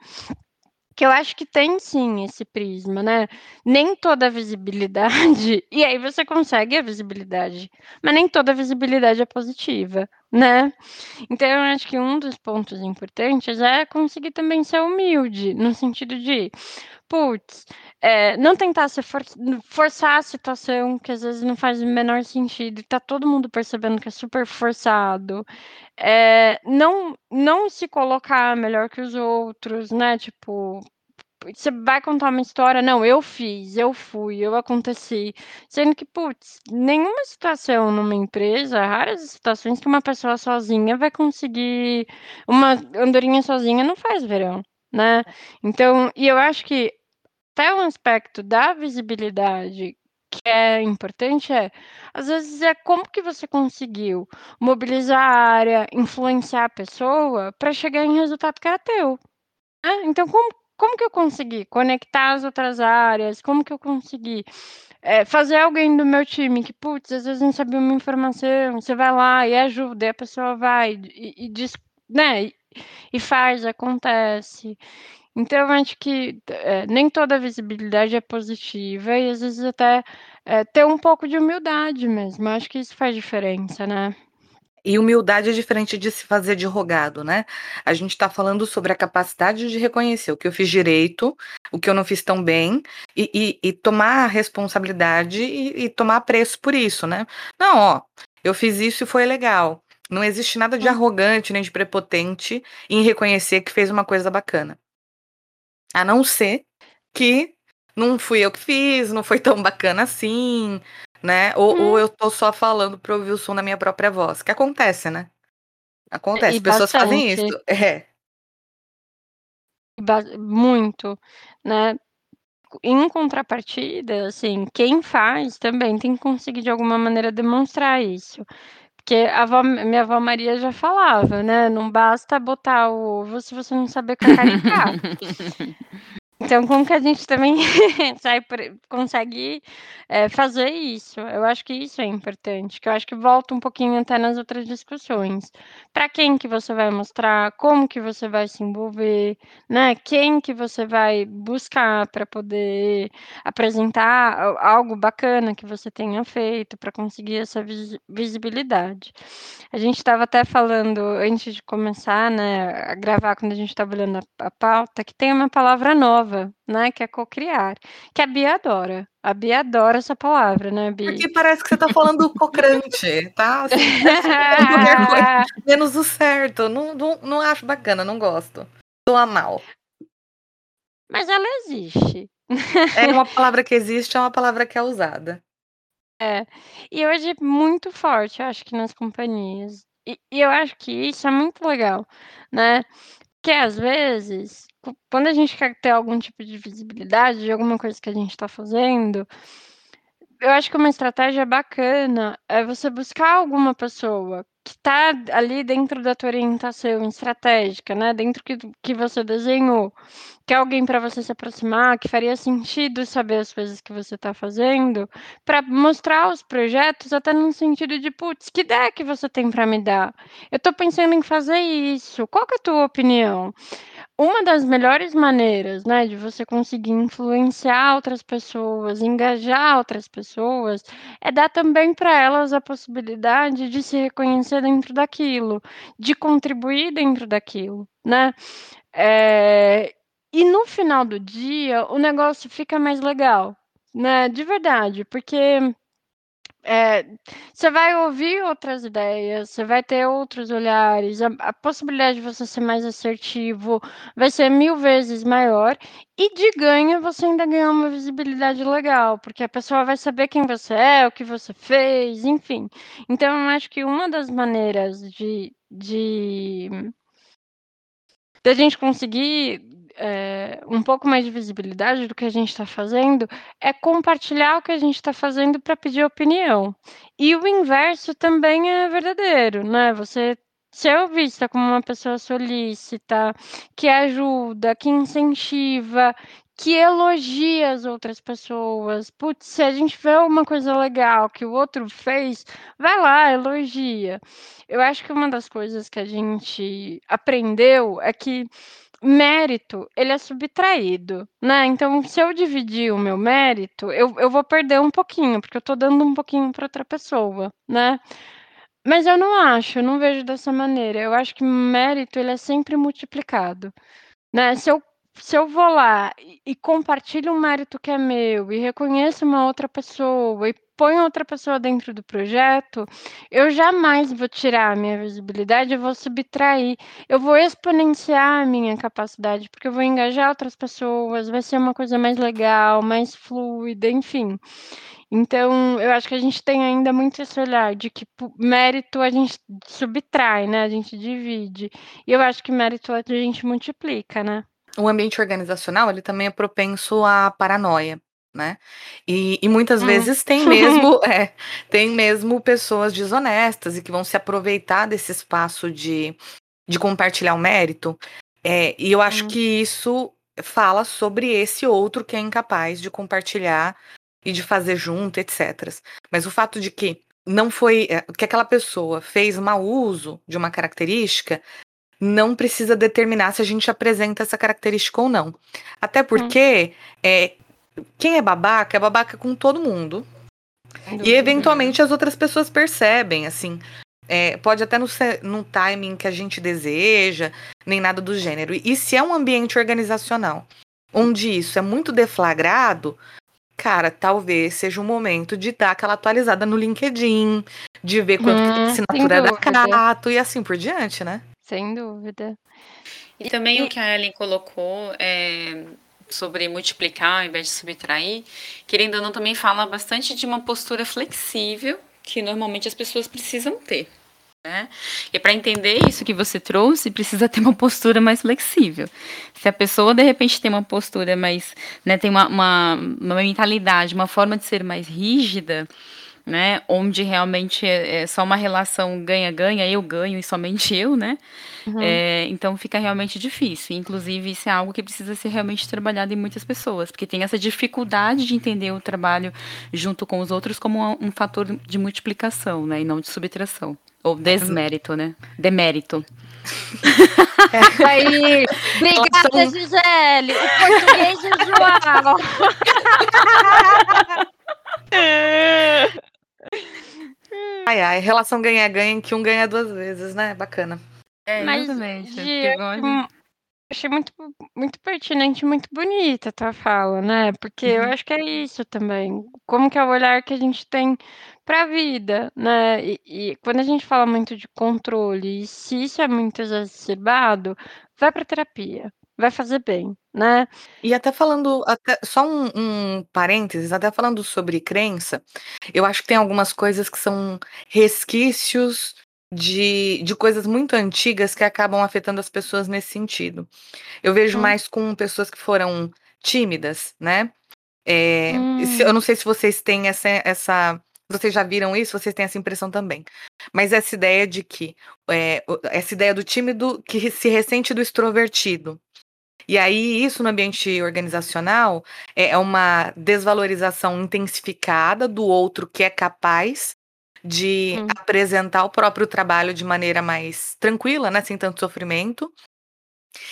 Que eu acho que tem sim esse prisma, né? Nem toda visibilidade, [laughs] e aí você consegue a visibilidade, mas nem toda visibilidade é positiva, né? Então eu acho que um dos pontos importantes é conseguir também ser humilde, no sentido de, putz, é, não tentar se for- forçar a situação que às vezes não faz o menor sentido e tá todo mundo percebendo que é super forçado. É, não, não se colocar melhor que os outros, né? Tipo, você vai contar uma história, não, eu fiz, eu fui, eu aconteci. Sendo que, putz, nenhuma situação numa empresa, raras as situações que uma pessoa sozinha vai conseguir. Uma andorinha sozinha não faz verão, né? Então, e eu acho que até um aspecto da visibilidade que é importante é, às vezes, é como que você conseguiu mobilizar a área, influenciar a pessoa para chegar em resultado que era teu. né? Então, como, como que eu consegui conectar as outras áreas? Como que eu consegui é, fazer alguém do meu time que, putz, às vezes não sabia uma informação, você vai lá e ajuda, e a pessoa vai e, e diz, né? E, faz, acontece. Então, eu acho que eh, nem toda visibilidade é positiva e às vezes até eh, ter um pouco de humildade mesmo. Acho que isso faz diferença, né? E humildade é diferente de se fazer de rogado, né? A gente está falando sobre a capacidade de reconhecer o que eu fiz direito, o que eu não fiz tão bem, e, e- e tomar a responsabilidade e, e tomar preço por isso, né? Não, ó, eu fiz isso e foi legal. Não existe nada de Hum. arrogante nem de prepotente em reconhecer que fez uma coisa bacana. A não ser que não fui eu que fiz, não foi tão bacana assim, né? Ou, ou Hum. eu tô só falando pra ouvir o som da minha própria voz. Que acontece, né? Acontece, E pessoas fazem bastante. isso. É. Muito, né? Em contrapartida, assim, quem faz também tem que conseguir de alguma maneira demonstrar isso. Porque a avó, minha avó Maria já falava, né? Não basta botar o ovo se você não saber cacaricar. [laughs] Então, como que a gente também [laughs] sai consegue é, fazer isso? Eu acho que isso é importante, que eu acho que volta um pouquinho até nas outras discussões. Para quem que você vai mostrar, como que você vai se envolver, né? Quem que você vai buscar para poder apresentar al- algo bacana que você tenha feito para conseguir essa visi- visibilidade. A gente estava até falando antes de começar, né, a gravar quando a gente estava olhando a, a pauta, que tem uma palavra nova, né, que é cocriar, que a Bia adora. A Bia adora essa palavra, né, Bi? Porque parece que você tá falando cocrante, tá? Assim, tá [laughs] menos o certo. Não, não, não acho bacana, não gosto. Soa mal. Mas ela existe, É uma [laughs] palavra que existe, é uma palavra que é usada. É. E hoje é muito forte, eu acho que nas companhias. E, e eu acho que isso é muito legal, né? Que às vezes, quando a gente quer ter algum tipo de visibilidade de alguma coisa que a gente está fazendo, eu acho que uma estratégia bacana é você buscar alguma pessoa que está ali dentro da tua orientação estratégica, né? Dentro que, que você desenhou, que é alguém para você se aproximar, que faria sentido saber as coisas que você está fazendo, para mostrar os projetos, até no sentido de, putz, que ideia que você tem para me dar? Eu estou pensando em fazer isso. Qual é a tua opinião? Uma das melhores maneiras, né, de você conseguir influenciar outras pessoas, engajar outras pessoas, é dar também para elas a possibilidade de se reconhecer dentro daquilo, de contribuir dentro daquilo, né? É... E no final do dia, o negócio fica mais legal, né? De verdade, porque é, você vai ouvir outras ideias, você vai ter outros olhares, a, a, possibilidade de você ser mais assertivo vai ser mil vezes maior, e de ganho você ainda ganha uma visibilidade legal, porque a pessoa vai saber quem você é, o que você fez, enfim. Então, eu acho que uma das maneiras de, de da gente conseguir é, um pouco mais de visibilidade do que a gente está fazendo é compartilhar o que a gente está fazendo para pedir opinião. E o inverso também é verdadeiro, né? Você ser vista como uma pessoa solícita, que ajuda, que incentiva, que elogia as outras pessoas. Putz, se a gente vê uma coisa legal que o outro fez, vai lá, elogia. Eu acho que uma das coisas que a gente aprendeu é que mérito, ele é subtraído, né? Então, se eu dividir o meu mérito, eu, eu vou perder um pouquinho, porque eu estou dando um pouquinho para outra pessoa, né? Mas eu não acho, eu não vejo dessa maneira. Eu acho que mérito ele é sempre multiplicado, né? Se eu se eu vou lá e, compartilho um mérito que é meu e reconheço uma outra pessoa e ponho outra pessoa dentro do projeto, eu jamais vou tirar a minha visibilidade, eu vou subtrair, eu vou exponenciar a minha capacidade, porque eu vou engajar outras pessoas, vai ser uma coisa mais legal, mais fluida, enfim. Então, eu acho que a gente tem ainda muito esse olhar de que mérito a gente subtrai, né? A gente divide. E eu acho que mérito a gente multiplica, né? O ambiente organizacional ele também é propenso à paranoia, né? E, e muitas hum. vezes tem mesmo, [laughs] é, tem mesmo pessoas desonestas e que vão se aproveitar desse espaço de, de compartilhar o mérito. É, e eu acho hum. que isso fala sobre esse outro que é incapaz de compartilhar e de fazer junto, etc. Mas o fato de que não foi é, que aquela pessoa fez mau uso de uma característica não precisa determinar se a gente apresenta essa característica ou não. Até porque hum. é, quem é babaca é babaca com todo mundo. E eventualmente as outras pessoas percebem, assim. É, pode até não ser no timing que a gente deseja, nem nada do gênero. E se é um ambiente organizacional onde isso é muito deflagrado, cara, talvez seja o momento de dar aquela atualizada no LinkedIn, de ver quanto hum, que tem assinatura da Cato e assim por diante, né? Sem dúvida. E, também e... o que a Ellen colocou é, sobre multiplicar ao invés de subtrair, querendo ou não, também fala bastante de uma postura flexível que normalmente as pessoas precisam ter. Né? E para entender isso que você trouxe, precisa ter uma postura mais flexível. Se a pessoa de repente tem uma postura mais, né, tem uma, uma, uma mentalidade, uma forma de ser mais rígida, né? Onde realmente é, é só uma relação ganha-ganha, eu ganho e somente [laughs] eu, né? Uhum. É, então fica realmente difícil. Inclusive, isso é algo que precisa ser realmente trabalhado em muitas pessoas, porque tem essa dificuldade de entender o trabalho junto com os outros como um, um fator de multiplicação, né? E não de subtração. Ou desmérito, né? Demérito. É. Aí, obrigada, Gisele. O português é João. [laughs] [laughs] [laughs] Ai, ai, relação ganha-ganha que um ganha duas vezes, né? Bacana. É, Mas, exatamente. eu achei muito, muito pertinente, muito bonita a tua fala, né? Porque uhum. eu acho que é isso também. Como que é o olhar que a gente tem para a vida, né? E, e, quando a gente fala muito de controle, e se isso é muito exacerbado, vai para terapia vai fazer bem, né? E até falando, até, só um, um parênteses, até falando sobre crença, eu acho que tem algumas coisas que são resquícios de, de coisas muito antigas que acabam afetando as pessoas nesse sentido. Eu vejo hum. mais com pessoas que foram tímidas, né? É, hum. se, eu não sei se vocês têm essa, essa. Vocês já viram isso? Vocês têm essa impressão também. Mas essa ideia de que. É, essa ideia do tímido que se ressente do extrovertido. E aí, isso no ambiente organizacional é, é uma desvalorização intensificada do outro que é capaz de hum. apresentar o próprio trabalho de maneira mais tranquila, né, sem tanto sofrimento.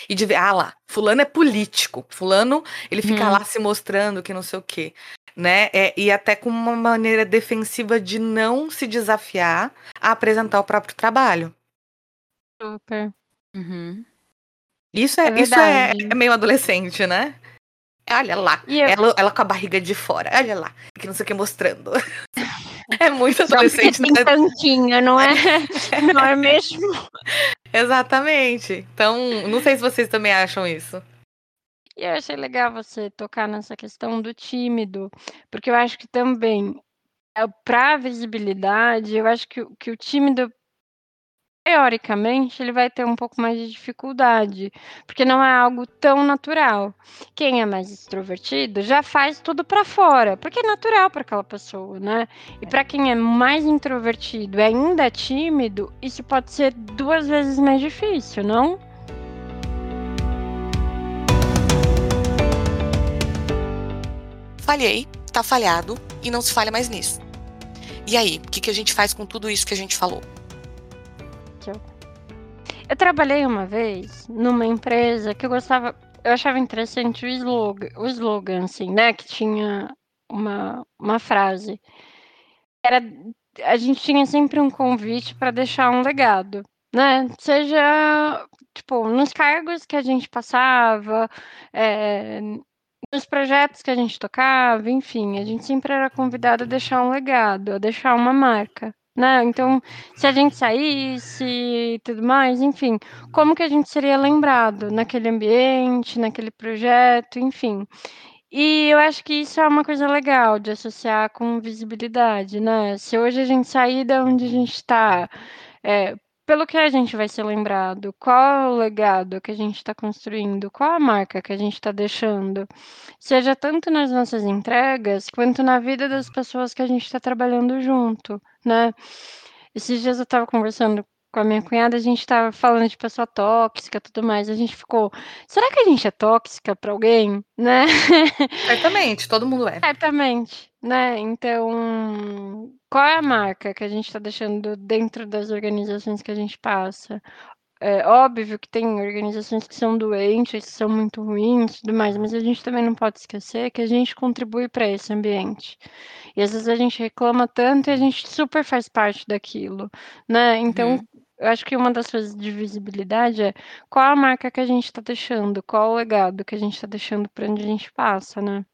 E de ver, ah lá, fulano é político, fulano, ele fica hum. lá se mostrando que não sei o quê, né? É, e até com uma maneira defensiva de não se desafiar a apresentar o próprio trabalho. Super. Uhum. Isso é, é isso é, é meio adolescente, né? Olha lá, eu... ela, ela com a barriga de fora, olha lá, que não sei o que mostrando. [laughs] É muito adolescente. Tem né? tanquinho, não é? [laughs] não é mesmo? Exatamente. Então, não sei se vocês também acham isso. E eu achei legal você tocar nessa questão do tímido, porque eu acho que também, é, para visibilidade, eu acho que, que o tímido teoricamente, ele vai ter um pouco mais de dificuldade, porque não é algo tão natural. Quem é mais extrovertido já faz tudo para fora, porque é natural para aquela pessoa, né? E para quem é mais introvertido e ainda é tímido, isso pode ser duas vezes mais difícil, não? Falhei, tá falhado e não se falha mais nisso. E aí, o que, que a gente faz com tudo isso que a gente falou? Eu trabalhei uma vez numa empresa que eu gostava, eu achava interessante o slogan, o slogan assim, né, que tinha uma, uma frase. Era a gente tinha sempre um convite para deixar um legado, né? Seja tipo nos cargos que a gente passava, é, nos projetos que a gente tocava, enfim, a gente sempre era convidado a deixar um legado, a deixar uma marca né? Então, se a gente saísse e tudo mais, enfim, como que a gente seria lembrado naquele ambiente, naquele projeto, enfim. E eu acho que isso é uma coisa legal de associar com visibilidade, né? Se hoje a gente sair da onde a gente está, é, pelo que a gente vai ser lembrado, qual é o legado que a gente está construindo, qual a marca que a gente está deixando, seja tanto nas nossas entregas quanto na vida das pessoas que a gente está trabalhando junto, né? Esses dias eu estava conversando com a minha cunhada, a gente estava falando de pessoa tóxica, tudo mais. A gente ficou, será que a gente é tóxica para alguém, né? Certamente, todo mundo é. [laughs] Certamente, né? Então, qual é a marca que a gente está deixando dentro das organizações que a gente passa? É óbvio que tem organizações que são doentes, que são muito ruins e tudo mais, mas a gente também não pode esquecer que a gente contribui para esse ambiente. E às vezes a gente reclama tanto e a gente super faz parte daquilo, né? Então, uhum. eu acho que uma das coisas de visibilidade é qual a marca que a gente está deixando, qual o legado que a gente está deixando para onde a gente passa, né?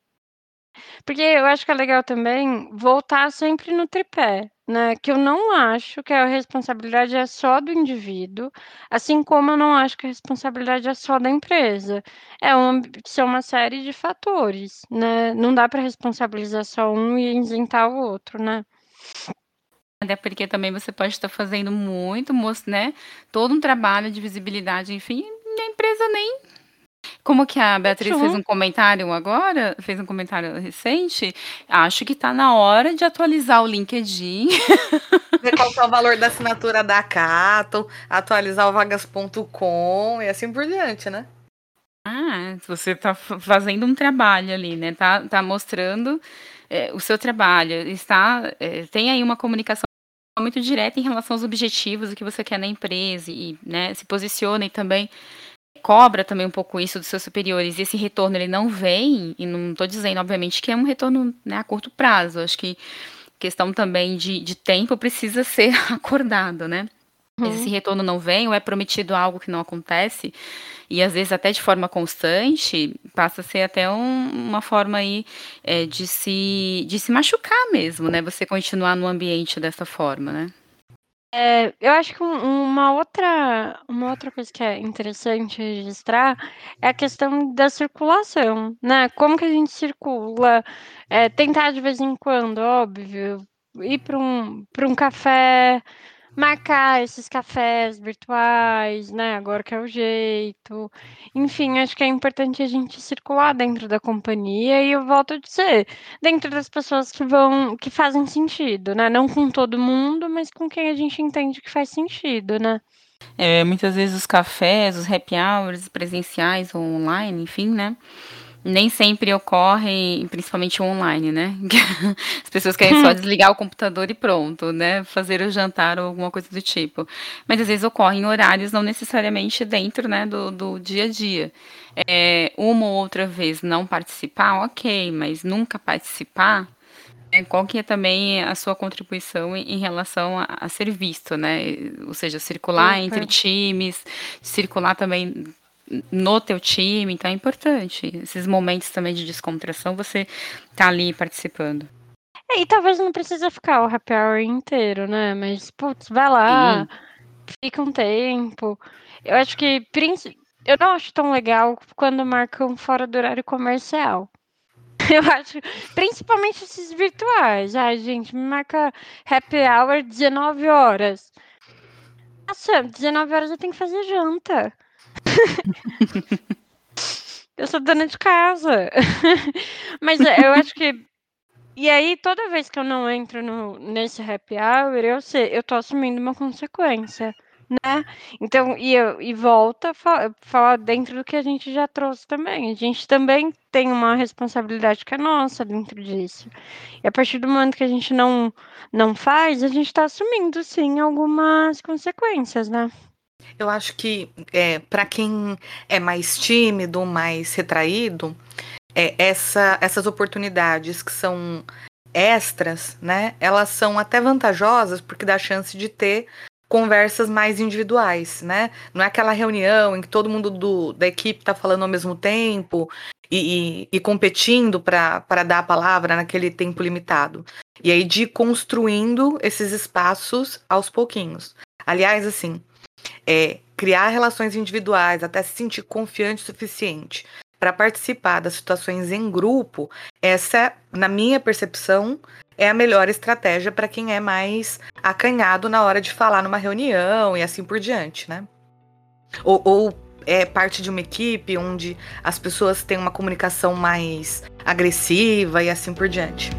Porque eu acho que é legal também voltar sempre no tripé, né, que eu não acho que a responsabilidade é só do indivíduo, assim como eu não acho que a responsabilidade é só da empresa. É uma são uma série de fatores, né, não dá para responsabilizar só um e isentar o outro, né. Até porque também você pode estar fazendo muito, né, todo um trabalho de visibilidade, enfim, e a empresa nem como que a Beatriz fez um comentário agora, fez um comentário recente, acho que está na hora de atualizar o LinkedIn. [laughs] Ver qual é o valor da assinatura da Cato, atualizar o vagas.com e assim por diante, né? Ah, você está fazendo um trabalho ali, né? Tá, tá mostrando é, o seu trabalho, está é, tem aí uma comunicação muito direta em relação aos objetivos, o que você quer na empresa e né, se posiciona e também cobra também um pouco isso dos seus superiores e esse retorno ele não vem, e não estou dizendo, obviamente, que é um retorno né, a curto prazo. Acho que questão também de, de tempo precisa [laughs] ser acordado, né? Uhum. Mas esse retorno não vem, ou é prometido algo que não acontece, e às vezes até de forma constante, passa a ser até um, uma forma aí é, de, se, de se machucar mesmo, né? Você continuar no ambiente dessa forma, né? É, eu acho que um- uma outra, uma outra coisa que é interessante registrar é a questão da circulação, né? Como que a gente circula, é, tentar de vez em quando, óbvio, ir para um, um café, marcar esses cafés virtuais, né? Agora que é o jeito. Enfim, acho que é importante a gente circular dentro da companhia e eu volto a dizer, dentro das pessoas que vão, que fazem sentido, né? Não com todo mundo, mas com quem a gente entende que faz sentido, né? É, muitas vezes os cafés, os happy hours presenciais ou online, enfim, né? Nem sempre ocorre, principalmente online, né? [laughs] As pessoas querem só desligar o computador e pronto, né? Fazer o jantar ou alguma coisa do tipo. Mas às vezes ocorre em horários não necessariamente dentro né, do, do dia a dia. É, uma ou outra vez não participar, ok, mas nunca participar, né, qual que é também a sua contribuição em, relação a, a, ser visto, né? Ou seja, circular Eita. entre times, circular também no teu time, então é importante. Esses momentos também de descontração, você tá ali participando. É, e talvez não precisa ficar o happy hour inteiro, né? Mas, putz, vai lá, Sim. fica um tempo. Eu acho que eu não acho tão legal quando marcam fora do horário comercial. [laughs] Eu acho, principalmente esses virtuais. Ai, gente, me marca happy hour 19 horas. Nossa, 19 horas eu tenho que fazer janta. [laughs] eu sou dona de casa. [laughs] Mas é, eu acho que. E aí, toda vez que eu não entro no, nesse happy hour, eu sei, eu tô assumindo uma consequência, né? Então, e, eu, e volta a falar, falar dentro do que a gente já trouxe também. A gente também tem uma responsabilidade que é nossa dentro disso. E a partir do momento que a gente não, não faz, a gente está assumindo, sim, algumas consequências, né? Eu acho que é, para quem é mais tímido, mais retraído, é, essa, essas oportunidades que são extras, né? Elas são até vantajosas porque dá chance de ter conversas mais individuais, né? Não é aquela reunião em que todo mundo do, da equipe está falando ao mesmo tempo e, e, e competindo para dar a palavra naquele tempo limitado. E aí de construindo esses espaços aos pouquinhos. Aliás, assim, é, criar relações individuais, até se sentir confiante o suficiente para participar das situações em grupo, essa, na minha percepção, é a melhor estratégia para quem é mais acanhado na hora de falar numa reunião e assim por diante, né? Ou, ou é parte de uma equipe onde as pessoas têm uma comunicação mais agressiva e assim por diante.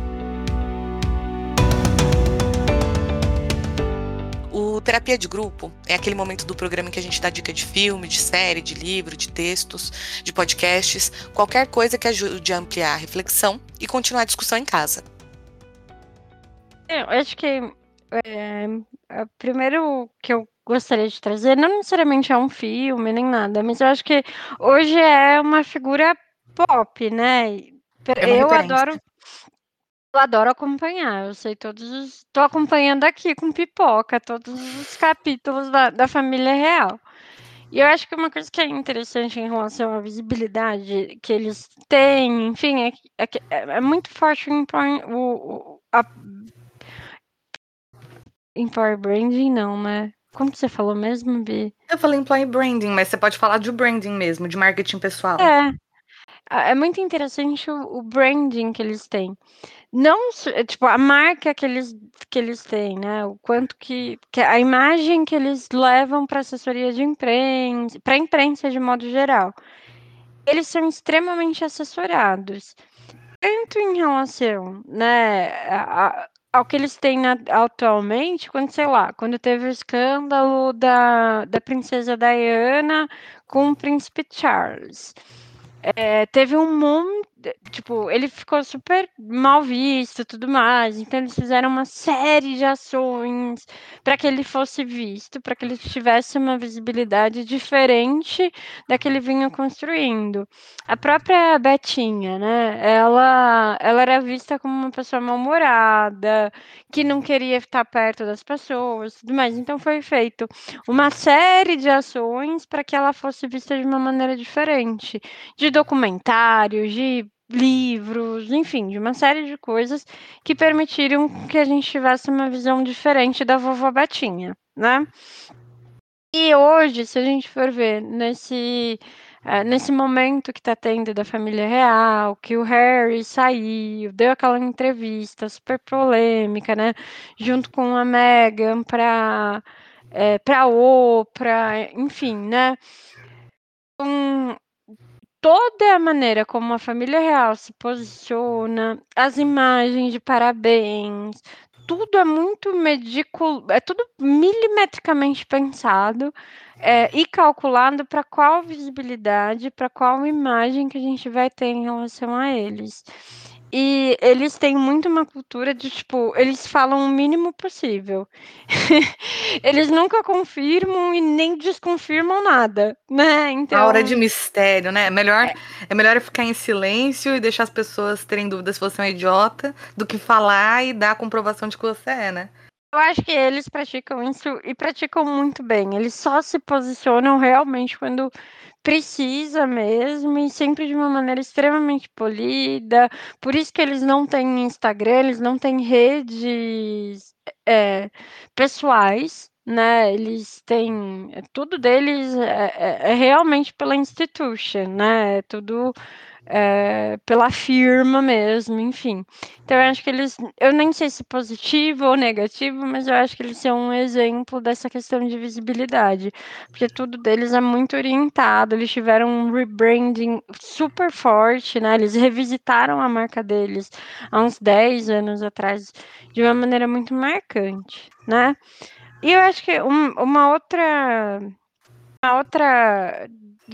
Terapia de grupo é aquele momento do programa em que a gente dá dica de filme, de série, de livro, de textos, de podcasts, qualquer coisa que ajude a ampliar a reflexão e continuar a discussão em casa. É, eu acho que é, primeiro que eu gostaria de trazer, não necessariamente é um filme nem nada, mas eu acho que hoje é uma figura pop, né? É eu adoro eu adoro acompanhar, eu sei todos os. Tô acompanhando aqui com pipoca todos os capítulos da, da família real. E eu acho que uma coisa que é interessante em relação à visibilidade que eles têm, enfim, é, é, é muito forte o, o a, Employer branding, não, né? Como que você falou mesmo, Bi? Eu falei employee branding, mas você pode falar de branding mesmo, de marketing pessoal. É. É muito interessante o, o branding que eles têm não, é, tipo, a marca que eles, que eles têm, né? O quanto que, que a imagem que eles levam para assessoria de imprensa, para imprensa de modo geral. Eles são extremamente assessorados, tanto em relação, né, a, ao que eles têm na, atualmente, quando, sei lá, quando teve o escândalo da, da princesa Diana com o príncipe Charles. É, teve um monte tipo, ele ficou super mal visto tudo mais. Então eles fizeram uma série de ações para que ele fosse visto, para que ele tivesse uma visibilidade diferente da que ele vinha construindo. A própria Betinha, né? Ela, ela era vista como uma pessoa mal-humorada, que não queria estar perto das pessoas, tudo mais. Então foi feito uma série de ações para que ela fosse vista de uma maneira diferente, de documentários, de livros, enfim, de uma série de coisas que permitiram que a gente tivesse uma visão diferente da vovó Betinha. né? E hoje, se a gente for ver nesse é, nesse momento que tá tendo da família real, que o Harry saiu, deu aquela entrevista super polêmica, né? Junto com a Meghan para é, para Oprah, enfim, né? Um, toda a maneira como a família real se posiciona, as imagens de parabéns, tudo é muito medico, é tudo milimetricamente pensado é, e calculado para qual visibilidade, para qual imagem que a gente vai ter em relação a eles. E eles têm muito uma cultura de, tipo, eles falam o mínimo possível. [laughs] eles nunca confirmam e nem desconfirmam nada, né? Então... A hora de mistério, né? É melhor, é. é melhor ficar em silêncio e deixar as pessoas terem dúvidas se você é um idiota do que falar e dar a comprovação de que você é, né? Eu acho que eles praticam isso e praticam muito bem. Eles só se posicionam realmente quando precisa mesmo e sempre de uma maneira extremamente polida. Por isso que eles não têm Instagram, eles não têm redes é, pessoais, né? Eles têm tudo deles é, é, é realmente pela institution, né? É tudo é, pela firma mesmo, enfim. Então eu acho que eles, eu nem sei se positivo ou negativo, mas eu acho que eles são um exemplo dessa questão de visibilidade, porque tudo deles é muito orientado, eles tiveram um rebranding super forte, né? Eles revisitaram a marca deles há uns 10 anos atrás de uma maneira muito marcante, né? E eu acho que um, uma outra uma outra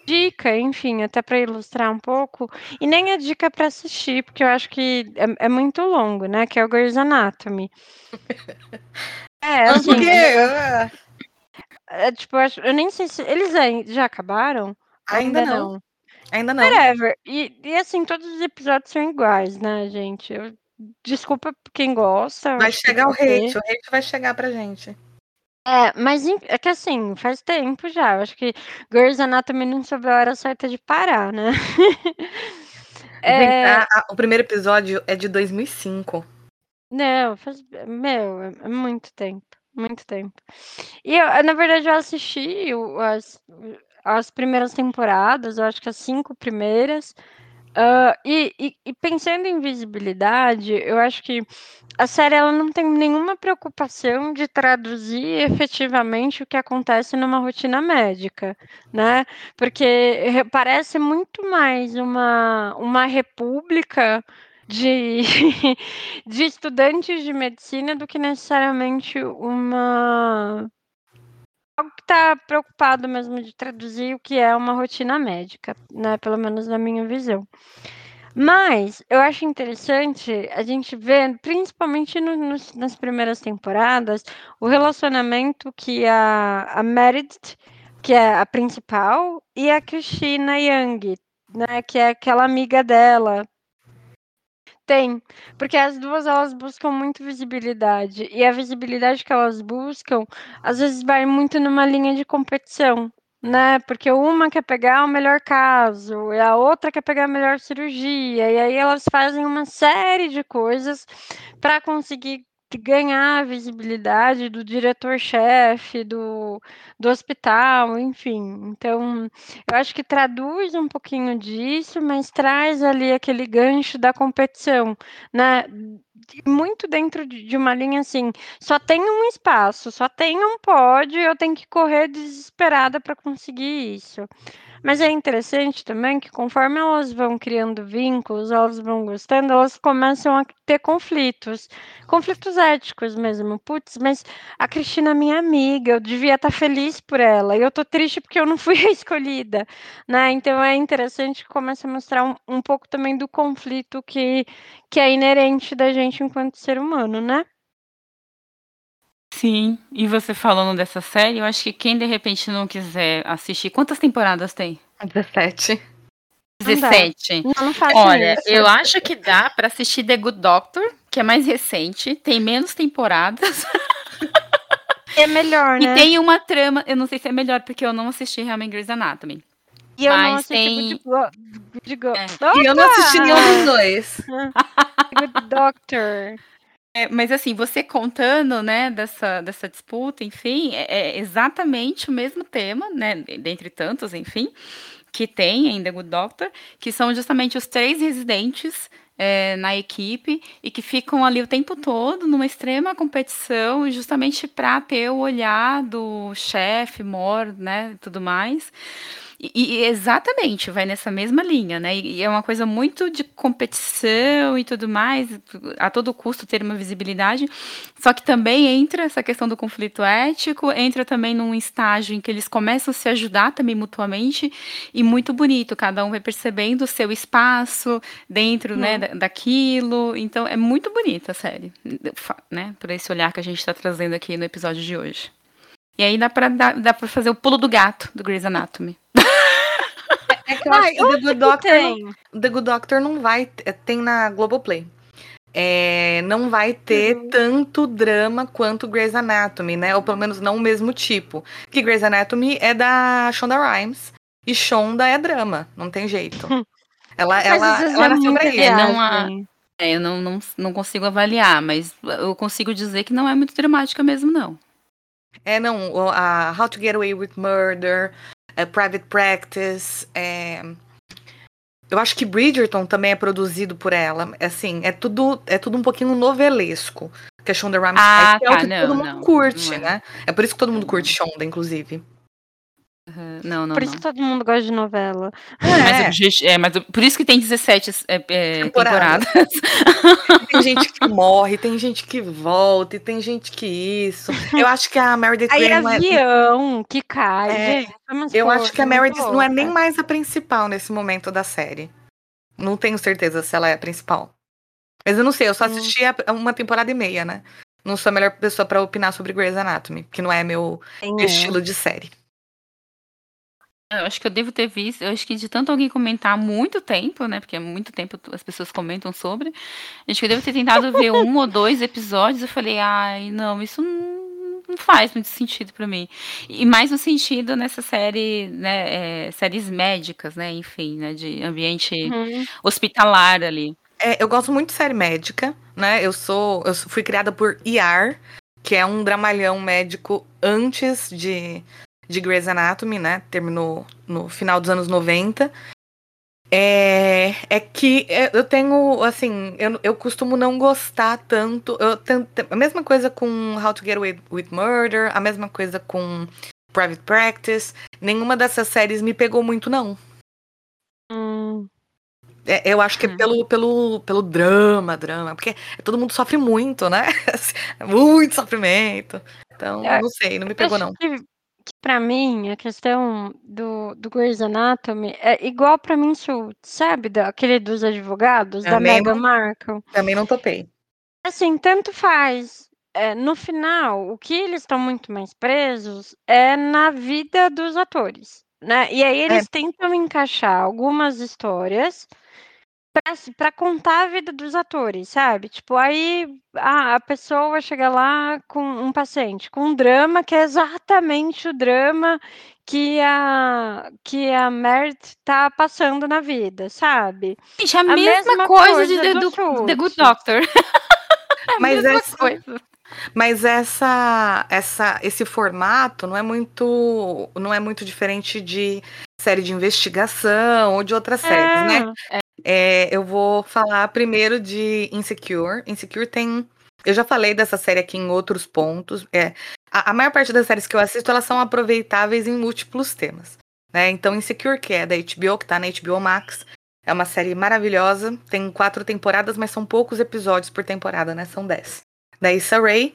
dica, enfim, até para ilustrar um pouco, e nem a dica para assistir, porque eu acho que é, é, muito longo, né? Que é o Grey's Anatomy. [laughs] É, assim. Por quê? É, é, tipo, eu, acho, eu, nem sei se. Eles já acabaram? Ainda, Ainda não. não. Ainda não. Whatever. E, e assim, todos os episódios são iguais, né, gente? Eu, desculpa quem gosta. Vai chegar o hate, o hate vai chegar pra gente. É, mas é que assim, faz tempo já. Eu acho que Grey's Anatomy não soube a hora certa de parar, né? [laughs] é... a, a, o primeiro episódio é de 2005. Não, faz, meu, é, é muito tempo, muito tempo. E eu, na verdade, eu assisti as, as primeiras temporadas, eu acho que as cinco primeiras. Uh, e, e, e, pensando em visibilidade, eu acho que a série ela não tem nenhuma preocupação de traduzir efetivamente o que acontece numa rotina médica, né? Porque parece muito mais uma, uma república de, [laughs] de estudantes de medicina do que necessariamente uma que está preocupado mesmo de traduzir o que é uma rotina médica, né? Pelo menos na minha visão. Mas eu acho interessante a gente ver, principalmente no, no, nas primeiras temporadas, o relacionamento que a, a Meredith, que é a principal, e a Christina Young, né? Que é aquela amiga dela, tem, porque as duas elas buscam muito visibilidade e a visibilidade que elas buscam às vezes vai muito numa linha de competição, né? Porque uma quer pegar o melhor caso e a outra quer pegar a melhor cirurgia e aí elas fazem uma série de coisas para conseguir ganhar a visibilidade do diretor-chefe do, do hospital, enfim. Então, eu acho que traduz um pouquinho disso, mas traz ali aquele gancho da competição, né? Muito dentro de uma linha assim, só tem um espaço, só tem um pódio, eu tenho que correr desesperada para conseguir isso. Mas é interessante também que conforme elas vão criando vínculos, elas vão gostando, elas começam a ter conflitos, conflitos éticos mesmo. Putz, mas a Cristina é minha amiga, eu devia estar feliz por ela, e eu tô triste porque eu não fui [laughs] a escolhida, né? Então é interessante que começa a mostrar um, um pouco também do conflito que, que é inerente da gente enquanto ser humano, né? Sim, e você falando dessa série, eu acho que quem de repente não quiser assistir, quantas temporadas tem? 17. 17. Não, não faz Olha, isso. eu acho que dá para assistir The Good Doctor, que é mais recente, tem menos temporadas. [laughs] É melhor, né? E tem uma trama, eu não sei se é melhor porque eu não assisti realmente Grey's Anatomy. E eu não assisti tem... Good, Good, é. E eu não assisti nenhum dos dois. [laughs] Good Doctor. É, mas assim, você contando, né, dessa, dessa disputa, enfim, é, é exatamente o mesmo tema, né, dentre tantos, enfim, que tem em The Good Doctor, que são justamente os três residentes é, na equipe e que ficam ali o tempo todo numa extrema competição, justamente para ter o olhar do chefe, Mor, né, tudo mais. E, e, exatamente, vai nessa mesma linha, né? E, e, é uma coisa muito de competição e tudo mais, a todo custo ter uma visibilidade. Só que também entra essa questão do conflito ético, entra também num estágio em que eles começam a se ajudar também mutuamente, e muito bonito, cada um vai percebendo o seu espaço dentro, né, hum. daquilo. Então é muito bonita a série, né? Por esse olhar que a gente está trazendo aqui no episódio de hoje. E aí dá pra fazer o pulo do gato do Grey's Anatomy. É que eu Ai, acho que o The Good, Doctor tem? Não, The Good Doctor não vai. É, tem na Globoplay. É, não vai ter uhum. tanto drama quanto Grey's Anatomy, né? Ou pelo menos não o mesmo tipo. Que Grey's Anatomy é da Shonda Rhimes. E Shonda é drama, não tem jeito. Ela, mas ela, ela é nasceu pra isso. Não há, é, eu não, não, não consigo avaliar, mas eu consigo dizer que não é muito dramática mesmo, não. É, não, a How to Get Away with Murder, é, Private Practice, é... Eu acho que Bridgerton também é produzido por ela. Assim, é tudo, é tudo um pouquinho novelesco. Que a Shonda Rhimes ah, que tá, é o que não, todo mundo não, curte, não é. né? É por isso que todo mundo curte Shonda, inclusive. Uhum. Não, não, Por isso não. que todo mundo gosta de novela. É. Mas, é, mas por isso que tem 17 é, é, temporadas. [laughs] tem gente que morre, tem gente que volta, e tem gente que isso. Eu acho que a Meredith Aí Graham avião é... que cai, é, gente. Eu acho que a Meredith não é nem mais a principal nesse momento da série. Não tenho certeza se ela é a principal. Mas eu não sei, eu só hum. assisti hum. uma temporada e meia, né? Não sou a melhor pessoa para opinar sobre Grey's Anatomy, que não é meu, meu estilo de série. Eu acho que eu devo ter visto, eu acho que de tanto alguém comentar há muito tempo, né? Porque há muito tempo as pessoas comentam sobre. Acho que eu devo ter tentado ver [laughs] um ou dois episódios. Eu falei, ai, não, isso não, não faz muito sentido para mim. E mais no sentido nessa série, né? É, séries médicas, né? Enfim, né? De ambiente uhum. hospitalar ali. É, eu gosto muito de série médica, né? Eu sou, eu fui criada por IAR, que é um dramalhão médico antes de de Grey's Anatomy, né? Terminou no final dos anos 90. É, é que eu tenho, assim, eu, eu costumo não gostar tanto. Eu a mesma coisa com How to Get Away with Murder, a mesma coisa com Private Practice. Nenhuma dessas séries me pegou muito, não. Hum. É, eu acho que é hum. pelo, pelo, pelo drama, drama, porque todo mundo sofre muito, né? [laughs] muito sofrimento. Então, é, não sei, não me pegou, não. Que que pra mim a questão do, do Grey's Anatomy é igual pra mim Suits, sabe? Aquele dos advogados, da Meghan Markle. Também não topei. Assim, tanto faz. É, no final, o que eles estão muito mais presos é na vida dos atores, né? E aí eles é. tentam encaixar algumas histórias para contar a vida dos atores, sabe? Tipo, aí a, a pessoa chega lá com um paciente com um drama que é exatamente o drama que a que a Mert tá passando na vida, sabe? Gente, a, a mesma, mesma, coisa, coisa de The, do, The Good Doctor. [laughs] Mas essa coisa. Mas essa, essa, esse formato não é muito, não é muito diferente de série de investigação ou de outras é, séries, né? É. É, eu vou falar primeiro de Insecure. Insecure tem. Eu já falei dessa série aqui em outros pontos. É, a, a maior parte das séries que eu assisto, elas são aproveitáveis em múltiplos temas. Né? Então, Insecure, que é da HBO, que tá na HBO Max, é uma série maravilhosa. Tem quatro temporadas, mas são poucos episódios por temporada, né? São dez. Da Issa Rae,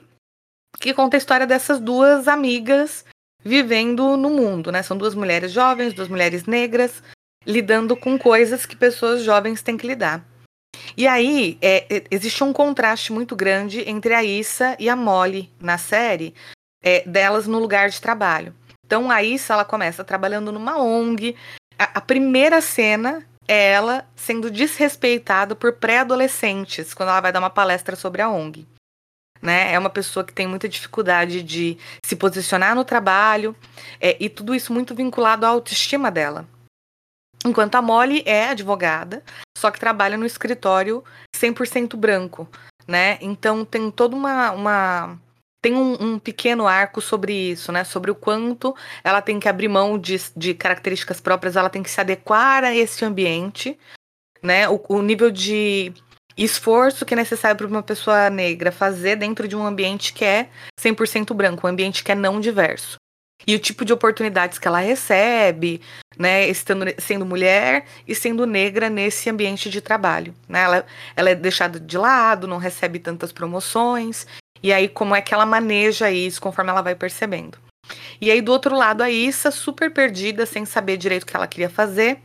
que conta a história dessas duas amigas vivendo no mundo, né? São duas mulheres jovens, duas mulheres negras, lidando com coisas que pessoas jovens têm que lidar. E aí, é, é, existe um contraste muito grande entre a Issa e a Molly na série, é, delas no lugar de trabalho. Então, a Issa, ela começa trabalhando numa ONG. A, a primeira cena é ela sendo desrespeitada por pré-adolescentes quando ela vai dar uma palestra sobre a ONG. Né? É uma pessoa que tem muita dificuldade de se posicionar no trabalho, é, e tudo isso muito vinculado à autoestima dela. Enquanto a Molly é advogada, só que trabalha no escritório 100% branco, né? Então tem toda uma, uma tem um, um, pequeno arco sobre isso, né? Sobre o quanto ela tem que abrir mão de, de características próprias, ela tem que se adequar a esse ambiente, né? O, o nível de esforço que é necessário para uma pessoa negra fazer dentro de um ambiente que é 100% branco, um ambiente que é não diverso. E o tipo de oportunidades que ela recebe, né, estando, sendo mulher e sendo negra nesse ambiente de trabalho. Né? Ela, ela é deixada de lado, não recebe tantas promoções, e aí como é que ela maneja isso conforme ela vai percebendo. E aí do outro lado a Issa super perdida, sem saber direito o que ela queria fazer,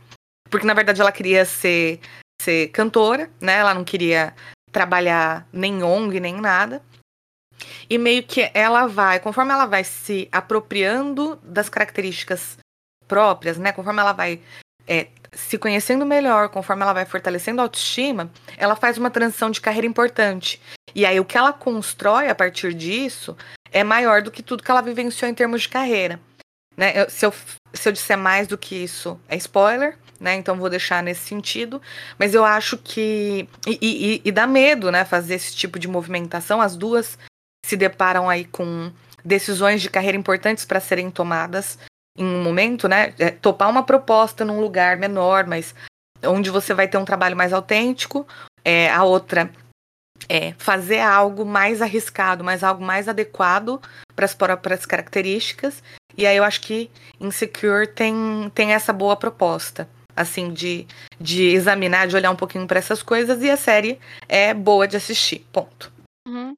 porque na verdade ela queria ser ser cantora, né? Ela não queria trabalhar nem ONG, nem nada. E meio que ela vai, conforme ela vai se apropriando das características próprias, né? Conforme ela vai é, se conhecendo melhor, conforme ela vai fortalecendo a autoestima, ela faz uma transição de carreira importante. E aí o que ela constrói a partir disso é maior do que tudo que ela vivenciou em termos de carreira. Né? Eu, se, eu, se eu disser mais do que isso, é spoiler, né? Então vou deixar nesse sentido. Mas eu acho que. E, e, e dá medo, né? Fazer esse tipo de movimentação. As duas se deparam aí com decisões de carreira importantes para serem tomadas em um momento, né? É, topar uma proposta num lugar menor, mas onde você vai ter um trabalho mais autêntico. É, a outra é fazer algo mais arriscado, mas algo mais adequado para as próprias características. E aí eu acho que Insecure tem, tem essa boa proposta assim, de, de examinar, de olhar um pouquinho para essas coisas, e a série é boa de assistir, ponto. Uhum.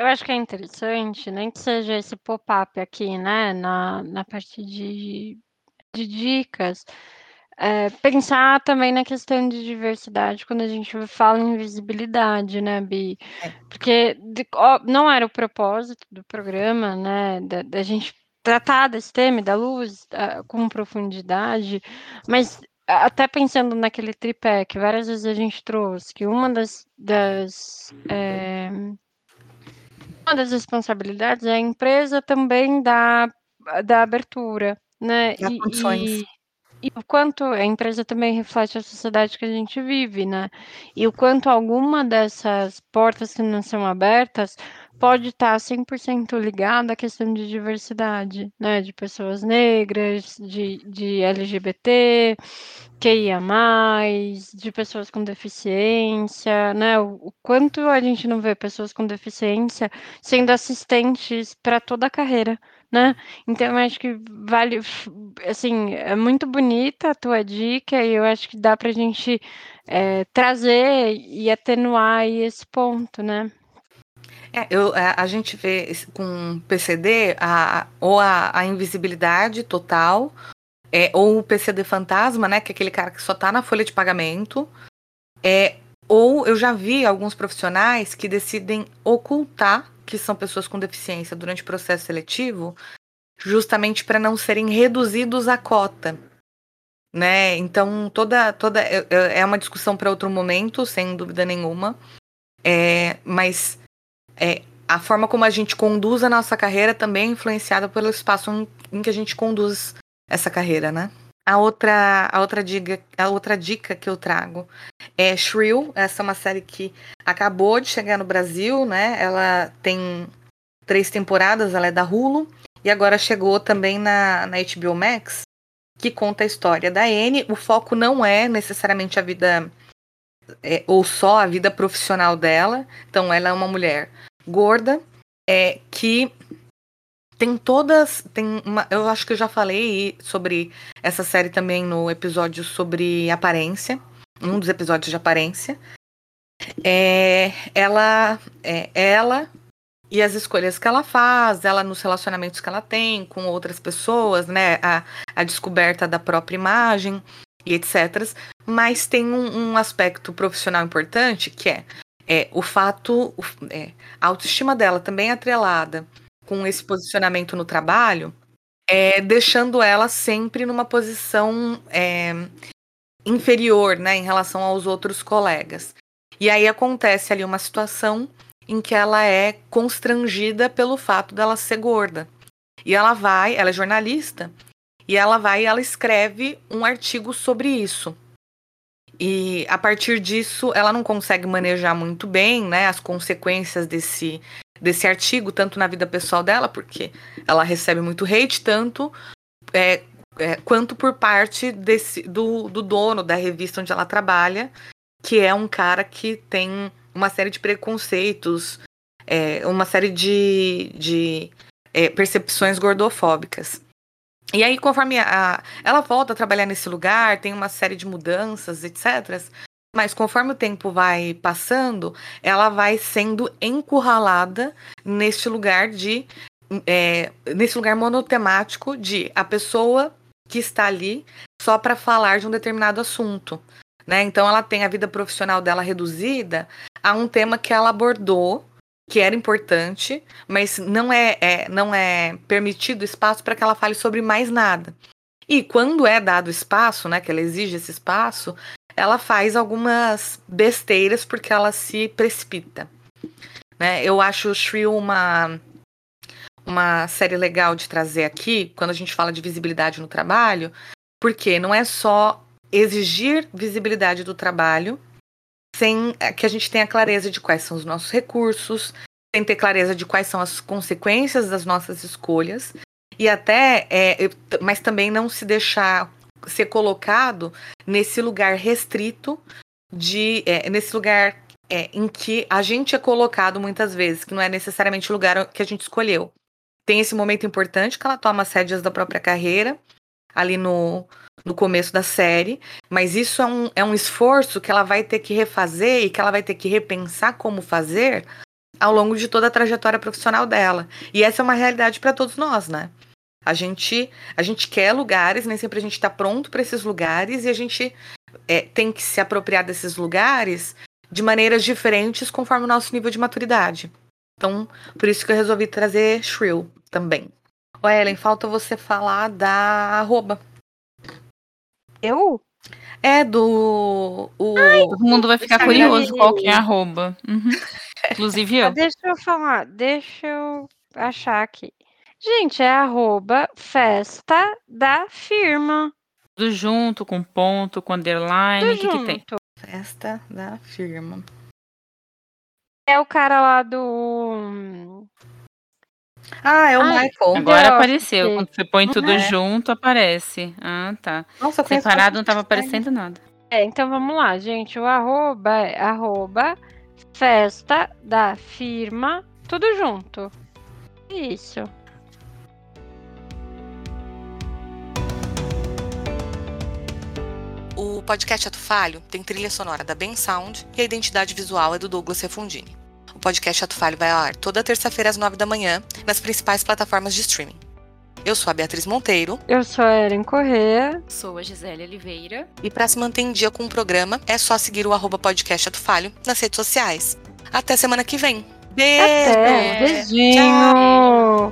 Eu acho que é interessante, nem que seja esse pop-up aqui, né, na, na parte de, de dicas, é, pensar também na questão de diversidade quando a gente fala em visibilidade, né, Bi? É. Porque de, ó, não era o propósito do programa, né, da, da gente tratar desse tema da luz uh, com profundidade, mas até pensando naquele tripé que várias vezes a gente trouxe, que uma das, das é, das responsabilidades é a empresa também dar, da abertura, né? E, condições. E, e o quanto a empresa também reflete a sociedade que a gente vive, né? E o quanto alguma dessas portas que não são abertas pode estar 100% ligada à questão de diversidade, né? De pessoas negras, de, de LGBT, QIA+, de pessoas com deficiência, né? O, o quanto a gente não vê pessoas com deficiência sendo assistentes para toda a carreira, né? Então, eu acho que vale, assim, é muito bonita a tua dica e eu acho que dá para a gente é, trazer e atenuar esse ponto, né? É, eu, a, a, gente vê com PCD a, ou a, a invisibilidade total, é, ou o PCD fantasma, né? Que é aquele cara que só tá na folha de pagamento. É, ou eu já vi alguns profissionais que decidem ocultar que são pessoas com deficiência durante o processo seletivo, justamente para não serem reduzidos à cota. Né? Então, toda, toda é, é, é uma discussão para outro momento, sem dúvida nenhuma. É, mas é, a forma como a gente conduz a nossa carreira também é influenciada pelo espaço em, que a gente conduz essa carreira, né? A outra, a outra dica, a outra dica que eu trago é Shrill. Essa é uma série que acabou de chegar no Brasil, né? Ela tem três temporadas, ela é da Hulu e agora chegou também na, na HBO Max, que conta a história da Anne. O foco não é necessariamente a vida é, ou só a vida profissional dela. Então, ela é uma mulher gorda é que tem todas. Tem uma, eu acho que eu já falei sobre essa série também no episódio sobre aparência. Um dos episódios de aparência. É, ela, é, ela e as escolhas que ela faz, ela nos relacionamentos que ela tem com outras pessoas, né? A, a descoberta da própria imagem e etc. Mas tem um, um aspecto profissional importante que é, é o fato, é, a autoestima dela também é atrelada com esse posicionamento no trabalho, é, deixando ela sempre numa posição é, inferior né, em relação aos outros colegas. E aí acontece ali uma situação em que ela é constrangida pelo fato dela ser gorda. E ela vai, ela é jornalista, e ela vai e ela escreve um artigo sobre isso. E a partir disso, ela não consegue manejar muito bem né, as consequências desse, desse artigo, tanto na vida pessoal dela, porque ela recebe muito hate, tanto é, é, quanto por parte desse, do, do dono da revista onde ela trabalha, que é um cara que tem uma série de preconceitos, é, uma série de, de é, percepções gordofóbicas. E aí, conforme a, ela volta a trabalhar nesse lugar, tem uma série de mudanças, etc. Mas conforme o tempo vai passando, ela vai sendo encurralada neste lugar de. É, nesse lugar monotemático de a pessoa que está ali só para falar de um determinado assunto. Né? Então ela tem a vida profissional dela reduzida a um tema que ela abordou que era importante, mas não é, é não é permitido espaço para que ela fale sobre mais nada. E quando é dado espaço, né, que ela exige esse espaço, ela faz algumas besteiras porque ela se precipita. Né? Eu acho o Shrill uma uma série legal de trazer aqui, quando a gente fala de visibilidade no trabalho, porque não é só exigir visibilidade do trabalho, sem é, que a gente tenha clareza de quais são os nossos recursos, sem ter clareza de quais são as consequências das nossas escolhas, e até, é, mas também não se deixar ser colocado nesse lugar restrito de é, nesse lugar é, em que a gente é colocado muitas vezes, que não é necessariamente o lugar que a gente escolheu. Tem esse momento importante que ela toma as rédeas da própria carreira, ali no, no começo da série, mas isso é um, é um esforço que ela vai ter que refazer e que ela vai ter que repensar como fazer ao longo de toda a trajetória profissional dela. E essa é uma realidade para todos nós, né? A gente, a gente quer lugares, nem sempre a gente está pronto para esses lugares e a gente é, tem que se apropriar desses lugares de maneiras diferentes conforme o nosso nível de maturidade. Então, por isso que eu resolvi trazer Shrill também. Ô, Ellen, falta você falar da arroba. Eu? É do. O, Todo mundo vai ficar curioso qual que é a arroba. Uhum. Inclusive eu. Ah, deixa eu falar, deixa eu achar aqui. Gente, é arroba festa da firma. Tudo junto, com ponto, com underline, o que, que tem? Festa da firma. É o cara lá do. Ah, é o Ai, Michael. Agora The apareceu. Office. Quando você põe tudo É. junto, aparece. Ah, tá. Nossa, eu Separado não bastante tava design. aparecendo nada. É, então vamos lá, gente. O arroba é arroba festa da firma, tudo junto. Isso. O podcast Ato Falho tem trilha sonora da Ben Sound e a identidade visual é do Douglas Refundini. O podcast Ato Falho vai ao ar toda terça-feira às nove da manhã nas principais plataformas de streaming. Eu sou a Beatriz Monteiro Eu sou a Erin Corrêa. Sou a Gisele Oliveira. e para se manter em dia com o programa é só seguir o arroba podcast Ato Falho nas redes sociais. Até semana que vem. Beijo! Até. Beijinho.